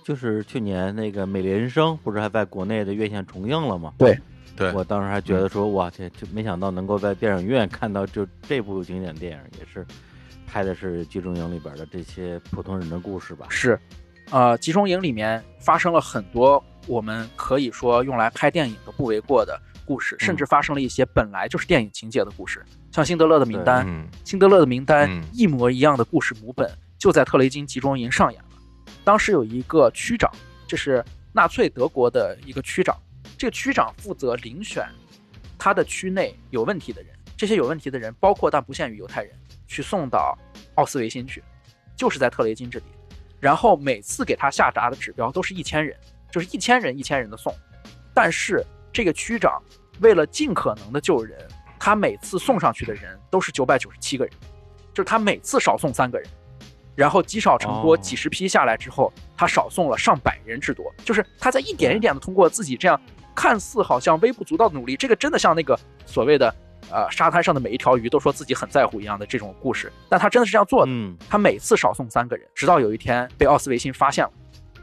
就是去年那个《美丽人生》不是还在国内的院线重映了吗？对，对，我当时还觉得说，哇，这就没想到能够在电影院看到就这部经典电影，也是拍的是集中营里边的这些普通人的故事吧？是，呃，集中营里面发生了很多我们可以说用来拍电影都不为过的故事，甚至发生了一些本来就是电影情节的故事，像《辛德勒的名单》。嗯辛德勒的名单嗯一模一样的故事母本就在特雷金集中营上演了。当时有一个区长，这是纳粹德国的一个区长，这个区长负责遴选他的区内有问题的人，这些有问题的人包括但不限于犹太人，去送到奥斯维辛去，就是在特雷金这里。然后每次给他下达的指标都是一千人，就是一千人一千人的送。但是这个区长为了尽可能的救人，他每次送上去的人都是九百九十七个人，就是他每次少送三个人，然后积少成多，哦几十批下来之后，他少送了上百人之多，就是他在一点一点的通过自己这样看似好像微不足道的努力，这个真的像那个所谓的呃沙滩上的每一条鱼都说自己很在乎一样的这种故事，但他真的是这样做的。嗯，他每次少送三个人，直到有一天被奥斯维辛发现了，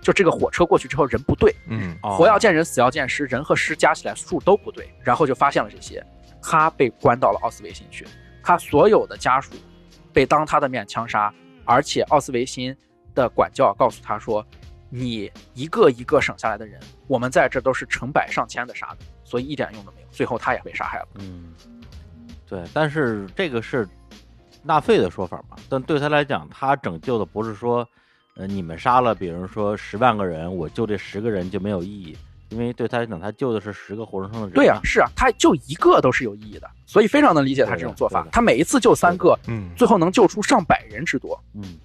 就这个火车过去之后人不对，嗯。哦活要见人，死要见尸，人和尸加起来数都不对，然后就发现了这些，他被关到了奥斯维辛去，他所有的家属被当他的面枪杀，而且奥斯维辛的管教告诉他说，你一个一个省下来的人，我们在这都是成百上千的杀的，所以一点用都没有，最后他也被杀害了。嗯，对，但是这个是纳粹的说法嘛，但对他来讲，他拯救的不是说，呃，你们杀了，比如说十万个人，我救这十个人就没有意义，因为对他来讲，他救的是十个活生生的人。对啊、是啊，他就一个都是有意义的，所以非常能理解他这种做。法他每一次救三个，嗯最后能救出上百人之多。嗯，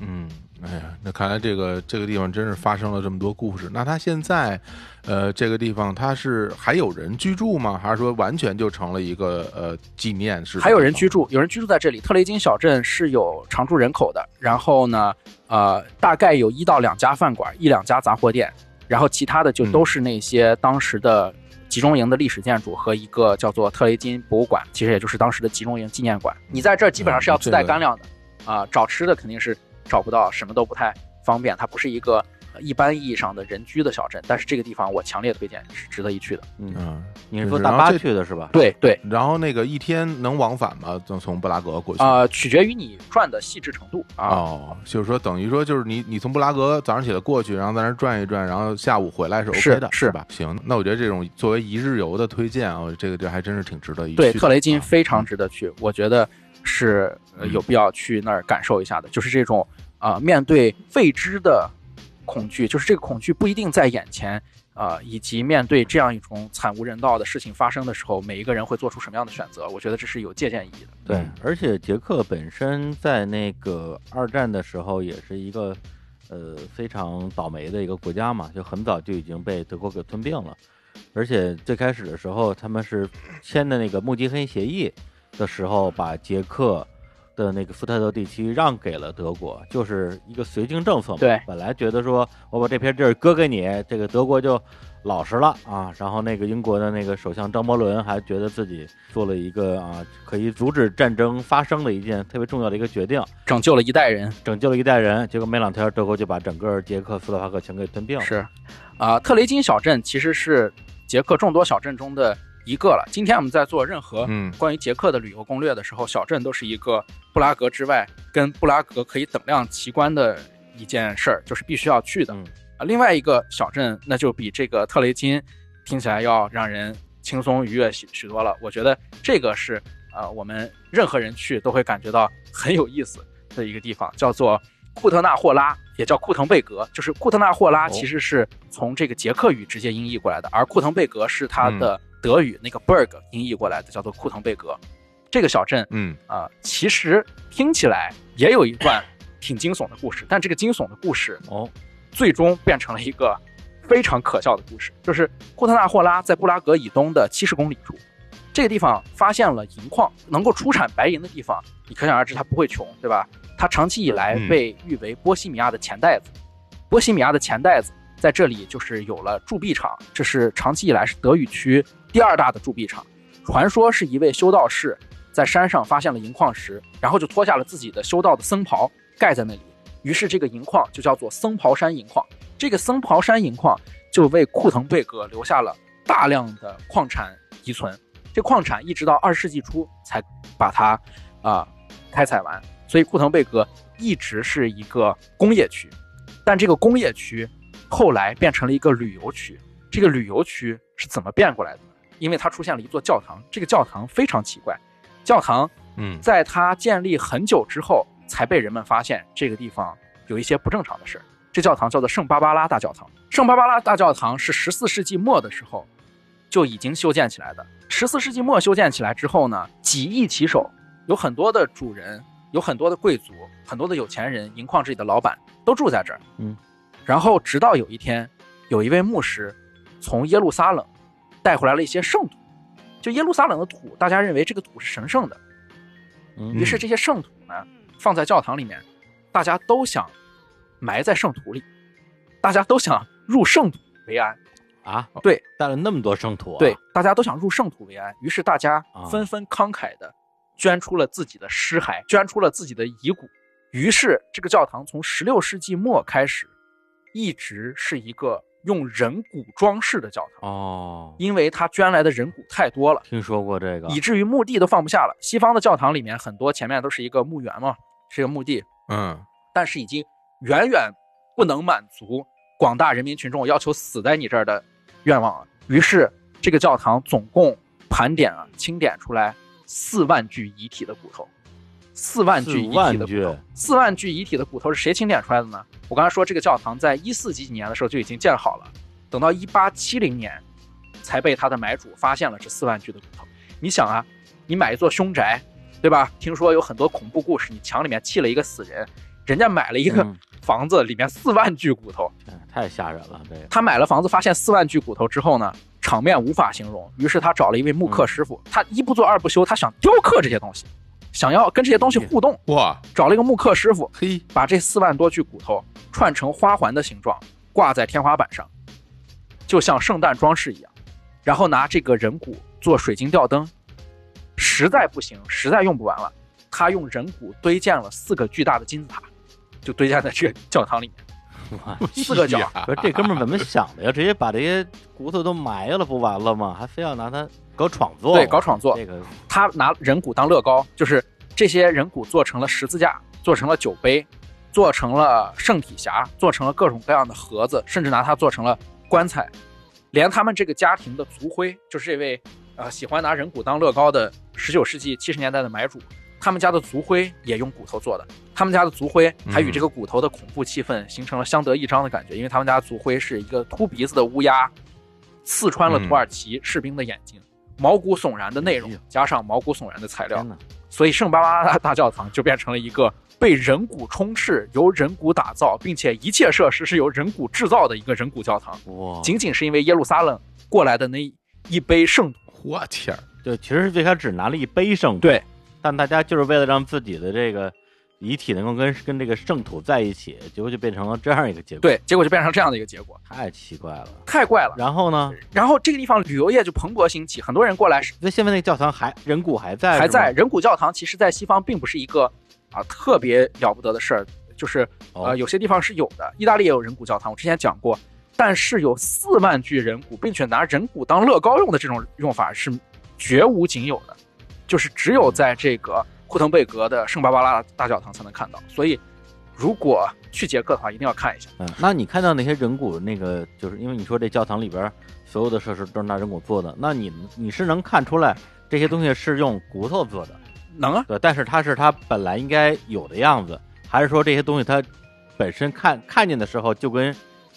嗯，哎呀，那看来这个这个地方真是发生了这么多故事。那他现在，呃，这个地方他是还有人居住吗？还是说完全就成了一个呃纪念式的地方？还有人居住，有人居住在这里。特雷金小镇是有常住人口的，然后呢，呃，大概有一到两家饭馆，一两家杂货店，然后其他的就都是那些当时的集中营的历史建筑和一个叫做特雷金博物馆，其实也就是当时的集中营纪念馆。你在这儿基本上是要自带干粮的，啊、找吃的肯定是找不到，什么都不太方便。它不是一个呃一般意义上的人居的小镇，但是这个地方我强烈推荐，是值得一去的。嗯，嗯，你是坐大巴去的是吧？对对，然后那个一天能往返吗？从从布拉格过去？呃，取决于你转的细致程度啊。哦，就是说等于说就是你你从布拉格早上起来过去，然后在那转一转，然后下午回来是 OK 的，是是吧？行，那我觉得这种作为一日游的推荐啊，这个地儿还真是挺值得一去。对，特雷金啊非常值得去，我觉得是有必要去那儿感受一下的。就是这种啊、呃面对未知的恐惧，就是这个恐惧不一定在眼前啊、呃以及面对这样一种惨无人道的事情发生的时候，每一个人会做出什么样的选择？我觉得这是有借鉴意义的。对嗯，而且捷克本身在那个二战的时候也是一个呃非常倒霉的一个国家嘛，就很早就已经被德国给吞并了。而且最开始的时候，他们是签的那个慕尼黑协议的时候，把捷克的那个福特德地区让给了德国，就是一个绥靖政策嘛。对本来觉得说我把这片地儿割给你，这个德国就老实了啊。然后那个英国的那个首相张伯伦还觉得自己做了一个啊可以阻止战争发生的一件特别重要的一个决定，拯救了一代人，拯救了一代人。结果没两天，德国就把整个捷克斯洛伐克全给吞并了。是啊、特雷金小镇其实是捷克众多小镇中的一个了。今天我们在做任何嗯关于捷克的旅游攻略的时候，小镇都是一个布拉格之外跟布拉格可以等量齐观的一件事儿，就是必须要去的。嗯啊，另外一个小镇那就比这个特雷金听起来要让人轻松愉悦许许多了。我觉得这个是呃我们任何人去都会感觉到很有意思的一个地方，叫做库特纳霍拉，也叫库腾贝格。就是库特纳霍拉哦其实是从这个捷克语直接音译过来的，而库腾贝格是它的德语那个 berg 音译过来的，叫做库腾贝格。这个小镇嗯。啊、其实听起来也有一段挺惊悚的故事，但这个惊悚的故事哦，最终变成了一个非常可笑的故事，就是库特纳霍拉在布拉格以东的七十公里处，这个地方发现了银矿，能够出产白银的地方，你可想而知它不会穷，对吧？它长期以来嗯。被誉为波西米亚的钱袋子，波西米亚的钱袋子在这里就是有了铸币厂，这是长期以来是德语区第二大的铸币厂。传说是一位修道士在山上发现了银矿石，然后就脱下了自己的修道的僧袍盖在那里，于是这个银矿就叫做僧袍山银矿。这个僧袍山银矿就为库腾贝格留下了大量的矿产遗存。这矿产一直到二十世纪初才把它啊、开采完，所以库腾贝格一直是一个工业区，但这个工业区后来变成了一个旅游区。这个旅游区是怎么变过来的？因为它出现了一座教堂，这个教堂非常奇怪，教堂嗯在它建立很久之后，才被人们发现这个地方有一些不正常的事儿。这教堂叫做圣巴巴拉大教堂。圣巴巴拉大教堂是十四世纪末的时候就已经修建起来的。十四世纪末修建起来之后呢，几亿骑手，有很多的主人，有很多的贵族，很多的有钱人，银矿这里的老板都住在这儿。嗯，然后直到有一天，有一位牧师从耶路撒冷带回来了一些圣土，就耶路撒冷的土，大家认为这个土是神圣的。嗯于是这些圣土呢，放在教堂里面，大家都想埋在圣土里，大家都想入圣土为安。啊，对，带了那么多圣土、啊，对，，大家都想入圣土为安，于是大家啊纷纷慷慨的捐出了自己的尸骸，捐出了自己的遗骨。于是这个教堂从十六世纪末开始，一直是一个用人骨装饰的教堂，哦，因为他捐来的人骨太多了。听说过这个，以至于墓地都放不下了。西方的教堂里面很多前面都是一个墓园嘛，是一个墓地，嗯但是已经远远不能满足广大人民群众要求死在你这儿的愿望了。于是这个教堂总共盘点啊清点出来四万具遗体的骨头，四万具遗体的骨头，四万具遗体的骨头是谁清点出来的呢？我刚才说这个教堂在一四几几年的时候就已经建好了，等到一八七零年才被他的买主发现了这四万具的骨头。你想啊，你买一座凶宅，对吧？听说有很多恐怖故事，你墙里面砌了一个死人，人家买了一个嗯房子，里面四万具骨头。天太吓人了，这个，他买了房子，发现四万具骨头之后呢，场面无法形容。于是他找了一位木刻师傅，他一不做二不休，他想雕刻这些东西，想要跟这些东西互动，哇找了一个木刻师傅，嘿把这四万多具骨头串成花环的形状，挂在天花板上，就像圣诞装饰一样。然后拿这个人骨做水晶吊灯，实在不行，实在用不完了，他用人骨堆建了四个巨大的金字塔，就堆建在这个教堂里面，哇 四个角。不是这哥们儿怎么想的呀？直接把这些骨头都埋了不完了吗？还非要拿它搞创作？对，搞创作。这个他拿人骨当乐高，就是这些人骨做成了十字架，做成了酒杯，做成了圣体匣，做成了各种各样的盒子，甚至拿它做成了棺材。连他们这个家庭的族徽，就是这位呃喜欢拿人骨当乐高的十九世纪七十年代的买主，他们家的族徽也用骨头做的。他们家的族徽还与这个骨头的恐怖气氛形成了相得益彰的感觉，因为他们家族徽是一个秃鼻子的乌鸦，刺穿了土耳其士兵的眼睛，毛骨悚然的内容加上毛骨悚然的材料。所以圣巴巴拉大教堂就变成了一个被人骨充斥、由人骨打造，并且一切设施是由人骨制造的一个人骨教堂。哇！仅仅是因为耶路撒冷过来的那一杯圣，我天儿。对，其实是最开始只拿了一杯圣，对，但大家就是为了让自己的这个遗体能够跟跟这个圣土在一起，结果就变成了这样一个结果，，对，结果就变成这样的一个结果，太奇怪了。太怪了。然后呢？然后这个地方旅游业就蓬勃兴起，很多人过来那现在那个教堂还人骨还在，还在。人骨教堂，其实在西方并不是一个啊特别了不得的事儿，就是哦呃有些地方是有的，意大利也有人骨教堂，我之前讲过。但是有四万具人骨，并且拿人骨当乐高用的这种用法是绝无仅有的，就是只有在这个库腾贝格的圣巴巴拉大教堂才能看到。所以，如果去捷克的话，一定要看一下。嗯，那你看到那些人骨，那个就是因为你说这教堂里边所有的设施都是拿人骨做的，那你你是能看出来这些东西是用骨头做的，能啊，对，但是它是它本来应该有的样子，还是说这些东西它本身看看见的时候就跟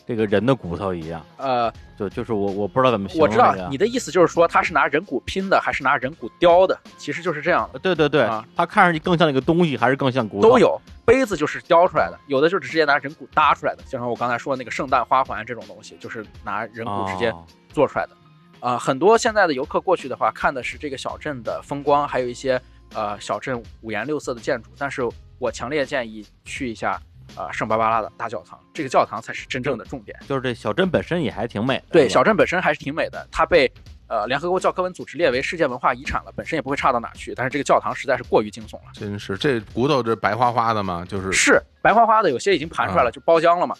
这个人的骨头一样？呃，就就是我我不知道怎么形容我知道。你的意思就是说，它是拿人骨拼的，还是拿人骨雕的？其实就是这样对对对，啊它看上去更像一个东西，还是更像骨头？都。有杯子就是雕出来的，有的就是直接拿人骨搭出来的，就像我刚才说的那个圣诞花环这种东西，就是拿人骨直接哦做出来的。呃，很多现在的游客过去的话，看的是这个小镇的风光，还有一些呃小镇五颜六色的建筑。但是我强烈建议去一下呃圣巴巴拉的大教堂，这个教堂才是真正的重点。就是这小镇本身也还挺美的。对，小镇本身还是挺美的，它被呃联合国教科文组织列为世界文化遗产了，本身也不会差到哪去。但是这个教堂实在是过于惊悚了，真是这骨头这白花花的嘛，就是是白花花的，有些已经盘出来了，就包浆了嘛。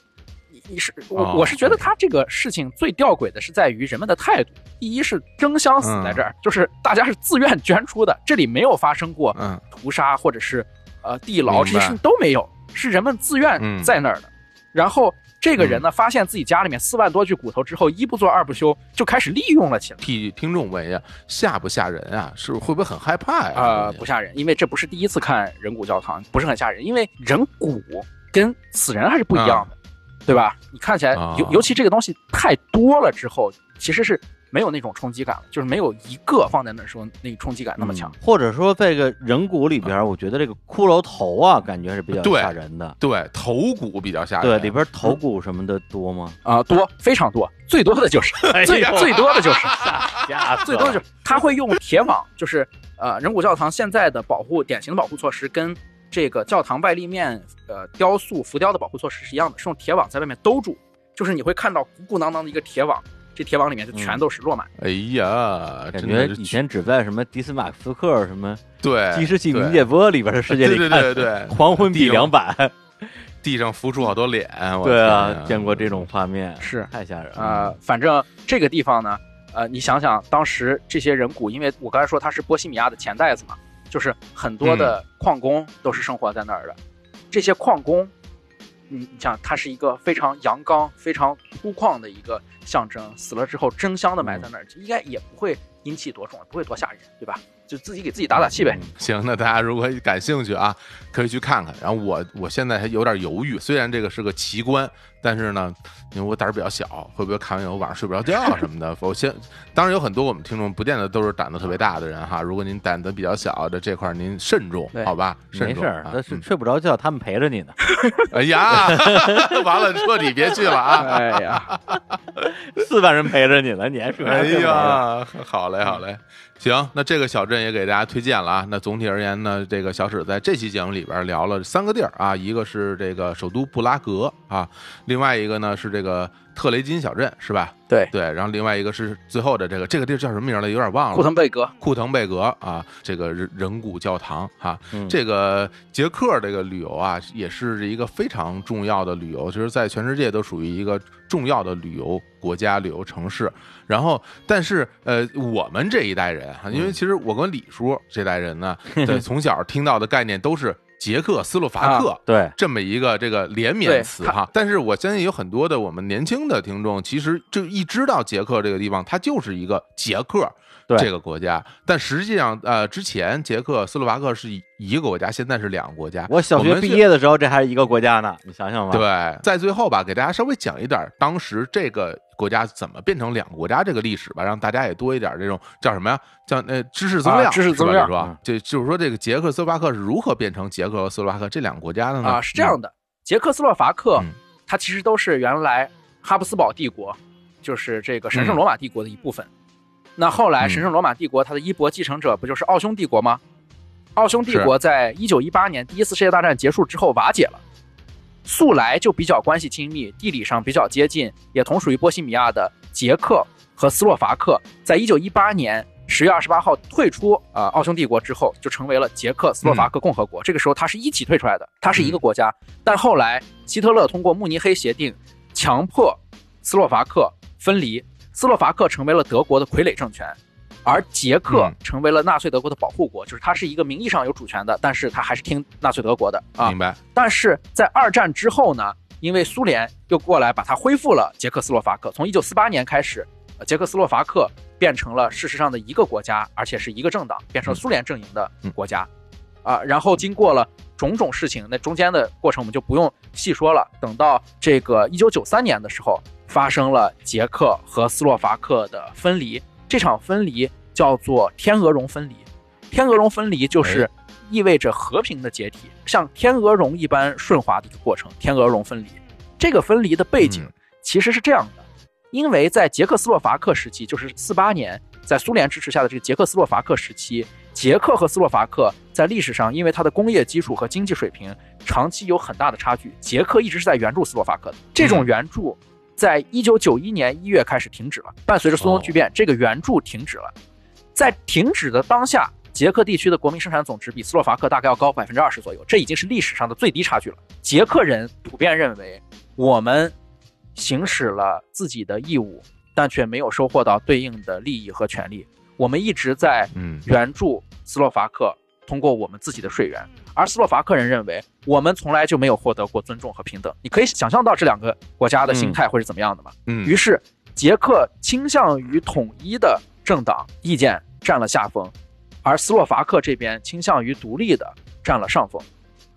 你你是我哦我是觉得他这个事情最吊诡的是在于人们的态度。第一是争相死在这儿，就是大家是自愿捐出的，这里没有发生过嗯屠杀或者是呃地牢这些事情都没有，是人们自愿嗯在那儿的。然后这个人呢，发现自己家里面四万多具骨头之后，一不做二不休，就开始利用了起来。替听众问一下，吓不吓人啊？是会不会很害怕呀？呃，这东西不吓人，因为这不是第一次看人骨教堂，不是很吓人，因为人骨跟死人还是不一样的，对吧？你看起来，啊尤尤其这个东西太多了之后，其实是没有那种冲击感了，就是没有一个放在那儿时候那个冲击感那么强。或者说这个人骨里边，我觉得这个骷髅头啊，感觉是比较吓人的。对头骨比较吓人，对，里边头骨什么的多吗？啊、多非常多，最多的就是最最多的就是最多的就是他会用铁网，就是呃人骨教堂现在的保护典型的保护措施跟这个教堂外立面呃雕塑浮雕的保护措施是一样的，是用铁网在外面兜住，就是你会看到鼓鼓囊囊的一个铁网，这铁网里面就全都是落满。哎呀，感觉以前只在什么迪斯马斯克、什么对计时器对冥界波里边的世界里对看，对对对，黄昏比两版。地上浮出好多脸，对啊见过这种画面，是太吓人了。呃，反正这个地方呢，呃，你想想当时这些人骨，因为我刚才说它是波西米亚的钱袋子嘛，就是很多的矿工都是生活在那儿的，这些矿工。你你想，它是一个非常阳刚、非常粗犷的一个象征，死了之后争相的埋在那儿，应该也不会阴气多重，不会多吓人，对吧？就自己给自己打打气呗。行，那大家如果感兴趣啊，可以去看看。然后我我现在还有点犹豫，虽然这个是个奇观，但是呢，因为我胆儿比较小，会不会看完以后晚上睡不着觉啊什么的？我先，当然有很多我们听众不见得都是胆子特别大的人哈。如果您胆子比较小的这块，您慎重，好吧？慎重没事那是嗯睡不着觉，他们陪着你呢。哎呀，完了，彻底别去了啊！哎呀，四万人陪着你呢，你还睡不着哎？呀，好嘞，好嘞，行，那这个小镇也给大家推荐了啊。那总体而言呢，这个小史在这期节目里边聊了三个地儿啊，一个是这个首都布拉格啊，另外一个呢是这个特雷金小镇，是吧？对，对，然后另外一个是最后的这个这个地儿叫什么名儿来？有点忘了。库腾贝格，库腾贝格啊，这个人人骨教堂啊，嗯这个捷克这个旅游啊，也是一个非常重要的旅游，就是在全世界都属于一个重要的旅游国家、旅游城市。然后，但是呃，我们这一代人哈，因为其实我跟李叔这代人呢，对，从小听到的概念都是捷克斯洛伐克。对，这么一个这个连绵词哈，但是我相信有很多的我们年轻的听众，其实就一知道捷克这个地方，它就是一个捷克对这个国家，但实际上呃，之前捷克斯洛伐克是一个国家，现在是两个国家。我小学毕业的时候，这还是一个国家呢，你想想吧。对，在最后吧，给大家稍微讲一点当时这个国家怎么变成两个国家这个历史吧，让大家也多一点这种叫什么呀？叫呃知识增啊量，知识增量是吧？就嗯就是说这个捷克斯洛伐克是如何变成捷克和斯洛伐克这两个国家的呢？啊，是这样的，捷克斯洛伐克嗯它其实都是原来哈布斯堡帝国，就是这个神圣罗马帝国的一部分。那后来嗯神圣罗马帝国它的衣钵继承者不就是奥匈帝国吗？奥匈帝国在一九一八年第一次世界大战结束之后瓦解了。素来就比较关系亲密，地理上比较接近，也同属于波西米亚的捷克和斯洛伐克，在一九一八年十月二十八号退出啊、呃奥匈帝国之后，就成为了捷克斯洛伐克共和国。这个时候它是一起退出来的，它是一个国家。但后来希特勒通过慕尼黑协定，强迫斯洛伐克分离，斯洛伐克成为了德国的傀儡政权。而捷克嗯成为了纳粹德国的保护国，就是它是一个名义上有主权的，但是它还是听纳粹德国的啊。明白？但是在二战之后呢，因为苏联又过来把它恢复了捷克斯洛伐克，从一九四八年开始，呃捷克斯洛伐克变成了事实上的一个国家，而且是一个政党，变成了苏联阵营的国家，啊，然后经过了种种事情，那中间的过程我们就不用细说了。等到这个一九九三年的时候，发生了捷克和斯洛伐克的分离，这场分离叫做天鹅绒分离。天鹅绒分离就是意味着和平的解体，像天鹅绒一般顺滑的一个过程。天鹅绒分离，这个分离的背景嗯其实是这样的：因为在捷克斯洛伐克时期，就是四八年，在苏联支持下的这个捷克斯洛伐克时期，捷克和斯洛伐克在历史上因为它的工业基础和经济水平长期有很大的差距，捷克一直是在援助斯洛伐克的。这种援助在一九九一年一月开始停止了，伴随着苏东剧变，这个援助停止了。在停止的当下，捷克地区的国民生产总值比斯洛伐克大概要高百分之二十左右，这已经是历史上的最低差距了。捷克人普遍认为，我们行使了自己的义务，但却没有收获到对应的利益和权利。我们一直在嗯援助斯洛伐克，通过我们自己的税源，而斯洛伐克人认为我们从来就没有获得过尊重和平等。你可以想象到这两个国家的心态会是怎么样的吗？嗯于是，捷克倾向于统一的政党意见占了下风，而斯洛伐克这边倾向于独立的占了上风。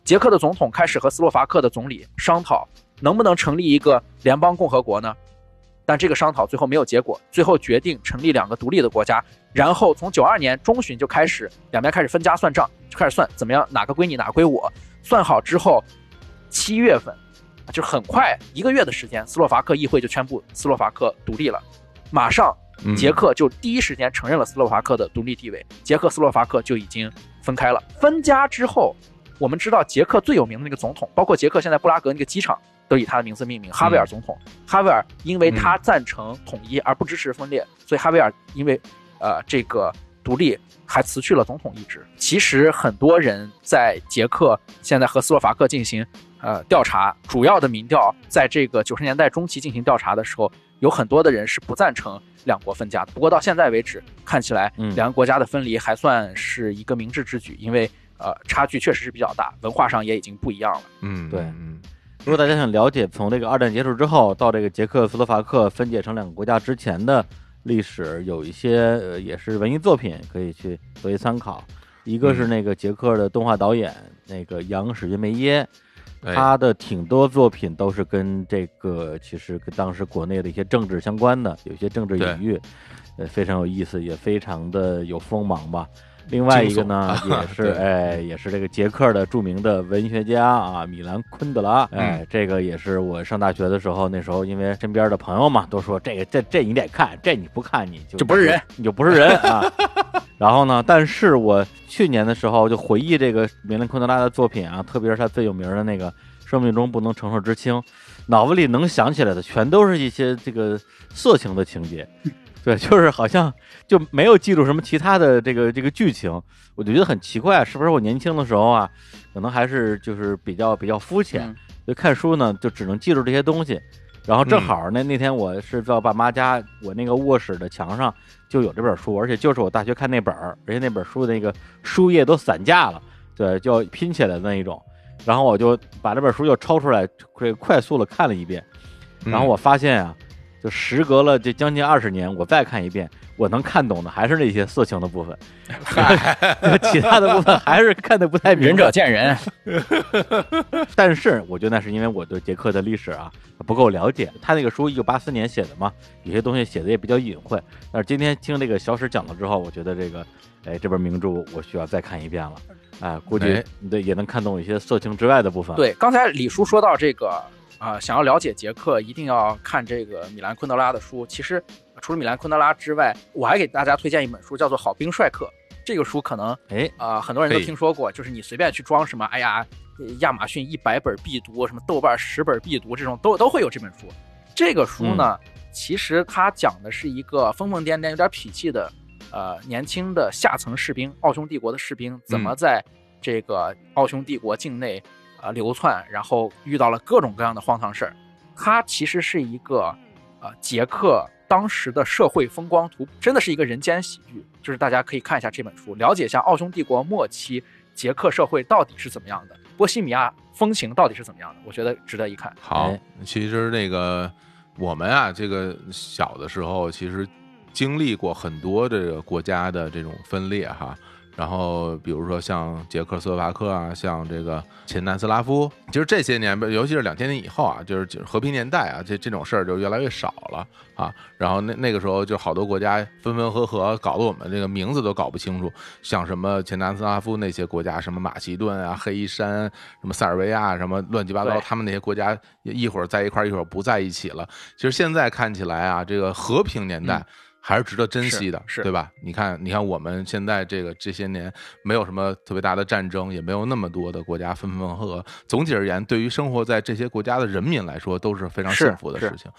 捷克的总统开始和斯洛伐克的总理商讨，能不能成立一个联邦共和国呢？但这个商讨最后没有结果，最后决定成立两个独立的国家。然后从九二年中旬就开始，两边开始分家算账，就开始算怎么样，哪个归你，哪个归我。算好之后，七月份，就很快一个月的时间，斯洛伐克议会就宣布斯洛伐克独立了。马上，嗯捷克就第一时间承认了斯洛伐克的独立地位，捷克斯洛伐克就已经分开了。分家之后，我们知道捷克最有名的那个总统，包括捷克现在布拉格那个机场都以他的名字命名，哈维尔总统。哈维尔因为他赞成统一而不支持分裂，所以哈维尔因为呃这个独立还辞去了总统一职。其实很多人在捷克现在和斯洛伐克进行呃调查，主要的民调在这个九十年代中期进行调查的时候，有很多的人是不赞成两国分家的。不过到现在为止，看起来嗯两个国家的分离还算是一个明智之举，因为呃差距确实是比较大，文化上也已经不一样了。嗯，对嗯如果大家想了解从这个二战结束之后到这个捷克斯洛伐克分解成两个国家之前的历史，有一些呃也是文艺作品可以去作为参考。一个是那个捷克的动画导演那个杨史云梅耶，哎他的挺多作品都是跟这个其实跟当时国内的一些政治相关的，有一些政治隐喻，呃，非常有意思，也非常的有锋芒吧。另外一个呢，也是 对哎，也是这个捷克的著名的文学家啊，米兰昆德拉。哎，这个也是我上大学的时候，那时候因为身边的朋友嘛都说这个这这你得看，这你不看你就就不是人，你就不是人啊。然后呢，但是我去年的时候就回忆这个米兰昆德拉的作品啊，特别是他最有名的那个《生命中不能承受之轻》，脑子里能想起来的全都是一些这个色情的情节。对，就是好像就没有记住什么其他的这个这个剧情，我就觉得很奇怪，是不是我年轻的时候啊，可能还是就是比较比较肤浅，嗯就看书呢就只能记住这些东西。然后正好那那天我是在我爸妈家，我那个卧室的墙上就有这本书，而且就是我大学看那本儿，而且那本书的那个书页都散架了，对，就要拼起来的那一种。然后我就把这本书又抽出来，快快速的看了一遍，嗯然后我发现啊，就时隔了这将近二十年，我再看一遍，我能看懂的还是那些色情的部分 其他的部分还是看的不太明白。仁者见仁，但是我觉得那是因为我对捷克的历史啊不够了解。他那个书一九八四年写的嘛，有些东西写的也比较隐晦。但是今天听这个小史讲了之后，我觉得这个，哎，这本名著我需要再看一遍了。哎，估计哎对也能看懂一些色情之外的部分。，对，刚才李叔说到这个啊、想要了解捷克，一定要看这个米兰昆德拉的书。其实除了米兰昆德拉之外，我还给大家推荐一本书，叫做《好兵帅克》。这个书可能哎，啊、很多人都听说过，就是你随便去装什么，哎呀，呃亚马逊一百本必读，什么豆瓣十本必读，这种都都会有这本书。这个书呢，其实它讲的是一个疯疯癫癫、有点痞气的呃年轻的下层士兵，奥匈帝国的士兵怎么在这个奥匈帝国境内呃流窜，然后遇到了各种各样的荒唐事儿。它其实是一个呃捷克当时的社会风光图，真的是一个人间喜剧。就是大家可以看一下这本书，了解一下奥匈帝国末期捷克社会到底是怎么样的，波西米亚风情到底是怎么样的，我觉得值得一看。好哎，其实那个我们啊，这个小的时候其实经历过很多这个国家的这种分裂哈，然后比如说像捷克斯洛伐克啊，像这个前南斯拉夫，其实这些年，尤其是两千年以后啊，就是和平年代啊，这这种事儿就越来越少了啊。然后那那个时候就好多国家分分合合，搞得我们这个名字都搞不清楚，像什么前南斯拉夫那些国家，什么马其顿啊、黑山、什么塞尔维亚，什么乱七八糟，他们那些国家一会儿在一块儿，一会儿不在一起了。其实现在看起来啊，这个和平年代嗯还是值得珍惜的，是是对吧？你看，你看我们现在这个这些年没有什么特别大的战争，也没有那么多的国家分分合合。总体而言，对于生活在这些国家的人民来说，都是非常幸福的事情。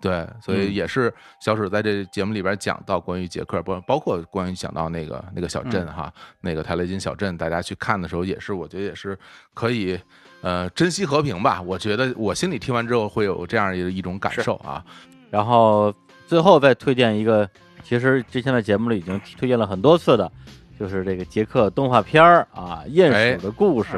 对，所以嗯也是小史在这节目里边讲到关于捷克，包包括关于讲到那个那个小镇哈，那个泰雷金小镇，大家去看的时候，也是我觉得也是可以呃珍惜和平吧。我觉得我心里听完之后会有这样一一种感受啊。然后最后再推荐一个，其实之前在节目里已经推荐了很多次的，就是这个杰克动画片儿啊，《鼹鼠的故事》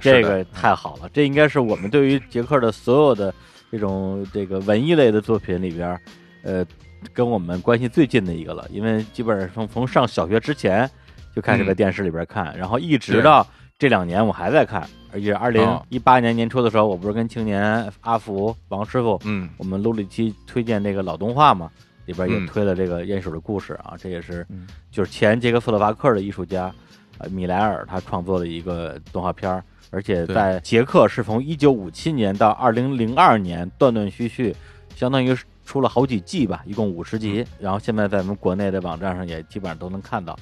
这个太好了，这应该是我们对于杰克的所有的这种这个文艺类的作品里边儿，呃，跟我们关系最近的一个了，因为基本上从从上小学之前就开始在嗯。电视里边看，然后一直到这两年我还在看，而且二零哦。一八年年初的时候，我不是跟青年阿福王师傅嗯。我们录了一期推荐那个老动画嘛，里边也嗯。推了这个鼹鼠的故事啊，这也是嗯。就是前捷克斯洛伐克的艺术家呃米莱尔他创作的一个动画片儿，而且在捷克是从一九五七年到二零零二年断断续续，相当于是出了好几季吧，一共五十集，然后现在在我们国内的网站上也基本上都能看到。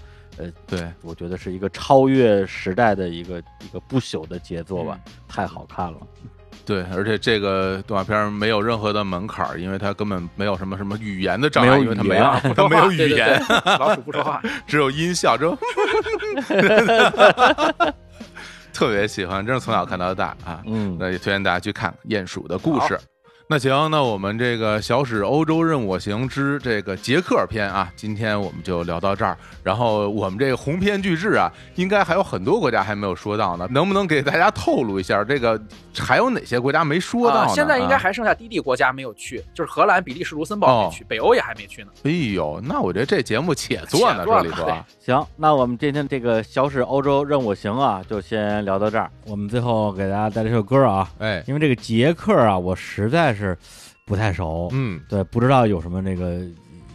对，我觉得是一个超越时代的一个一个不朽的杰作吧，太好看了。对，而且这个动画片没有任何的门槛儿，因为它根本没有什么什么语言的障碍，因为它没有 它没有语言，老鼠不说话，只有音效，只有特别喜欢，真是从小看到大啊。嗯，那也推荐大家去看《鼹鼠的故事》。那行，那我们这个小史欧洲任我行之这个捷克篇啊，今天我们就聊到这儿。然后我们这个鸿篇巨制啊，应该还有很多国家还没有说到呢，能不能给大家透露一下，这个还有哪些国家没说到呢？啊现在应该啊还剩下低地国家没有去，就是荷兰、比利时、卢森堡没去，北欧也还没去呢。哎呦，那我觉得这节目 且做呢，这里头啊，行，那我们今天这个小史欧洲任我行啊，就先聊到这儿。我们最后给大家带来这首歌啊，哎，因为这个捷克啊，我实在是不太熟，嗯，对，不知道有什么那个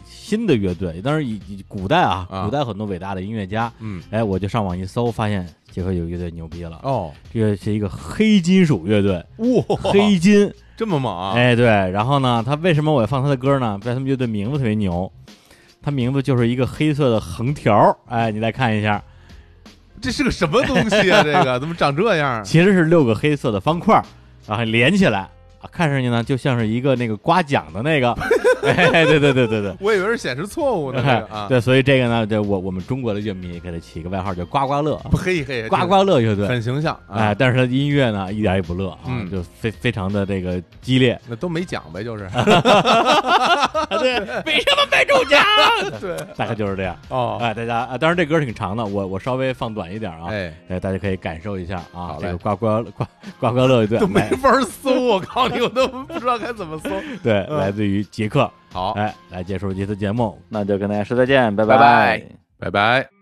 新的乐队。当然以以古代啊，啊古代很多伟大的音乐家，嗯，哎，我就上网一搜，发现捷克有乐队牛逼了，哦，这个是一个黑金属乐队，哇，黑金，这么猛啊！哎，对，然后呢，他为什么我要放他的歌呢？在他们乐队名字特别牛，他名字就是一个黑色的横条，哎，你再看一下，这是个什么东西啊？这个怎么长这样？其实是六个黑色的方块，然后连起来啊，看上去呢就像是一个那个刮奖的那个，哎，对对对对对。我以为是显示错误呢，这个啊，对，所以这个呢，这我我们中国的乐迷给他起个外号叫刮刮乐，不嘿嘿，刮刮乐乐队。很形象啊，哎，但是他的音乐呢，一点也不乐啊，嗯就非非常的这个激烈。那都没奖呗，就是对，为什么没中奖？对大概就是这样。哦，哎，大家啊，当然这歌挺长的，我我稍微放短一点啊，哎，哎，大家可以感受一下啊这个刮刮刮刮刮乐乐队都没法搜，我告诉你，我都不知道该怎么搜。对，嗯来自于捷克，好，哎，来结束这次节目，那就跟大家说再见，拜拜。拜拜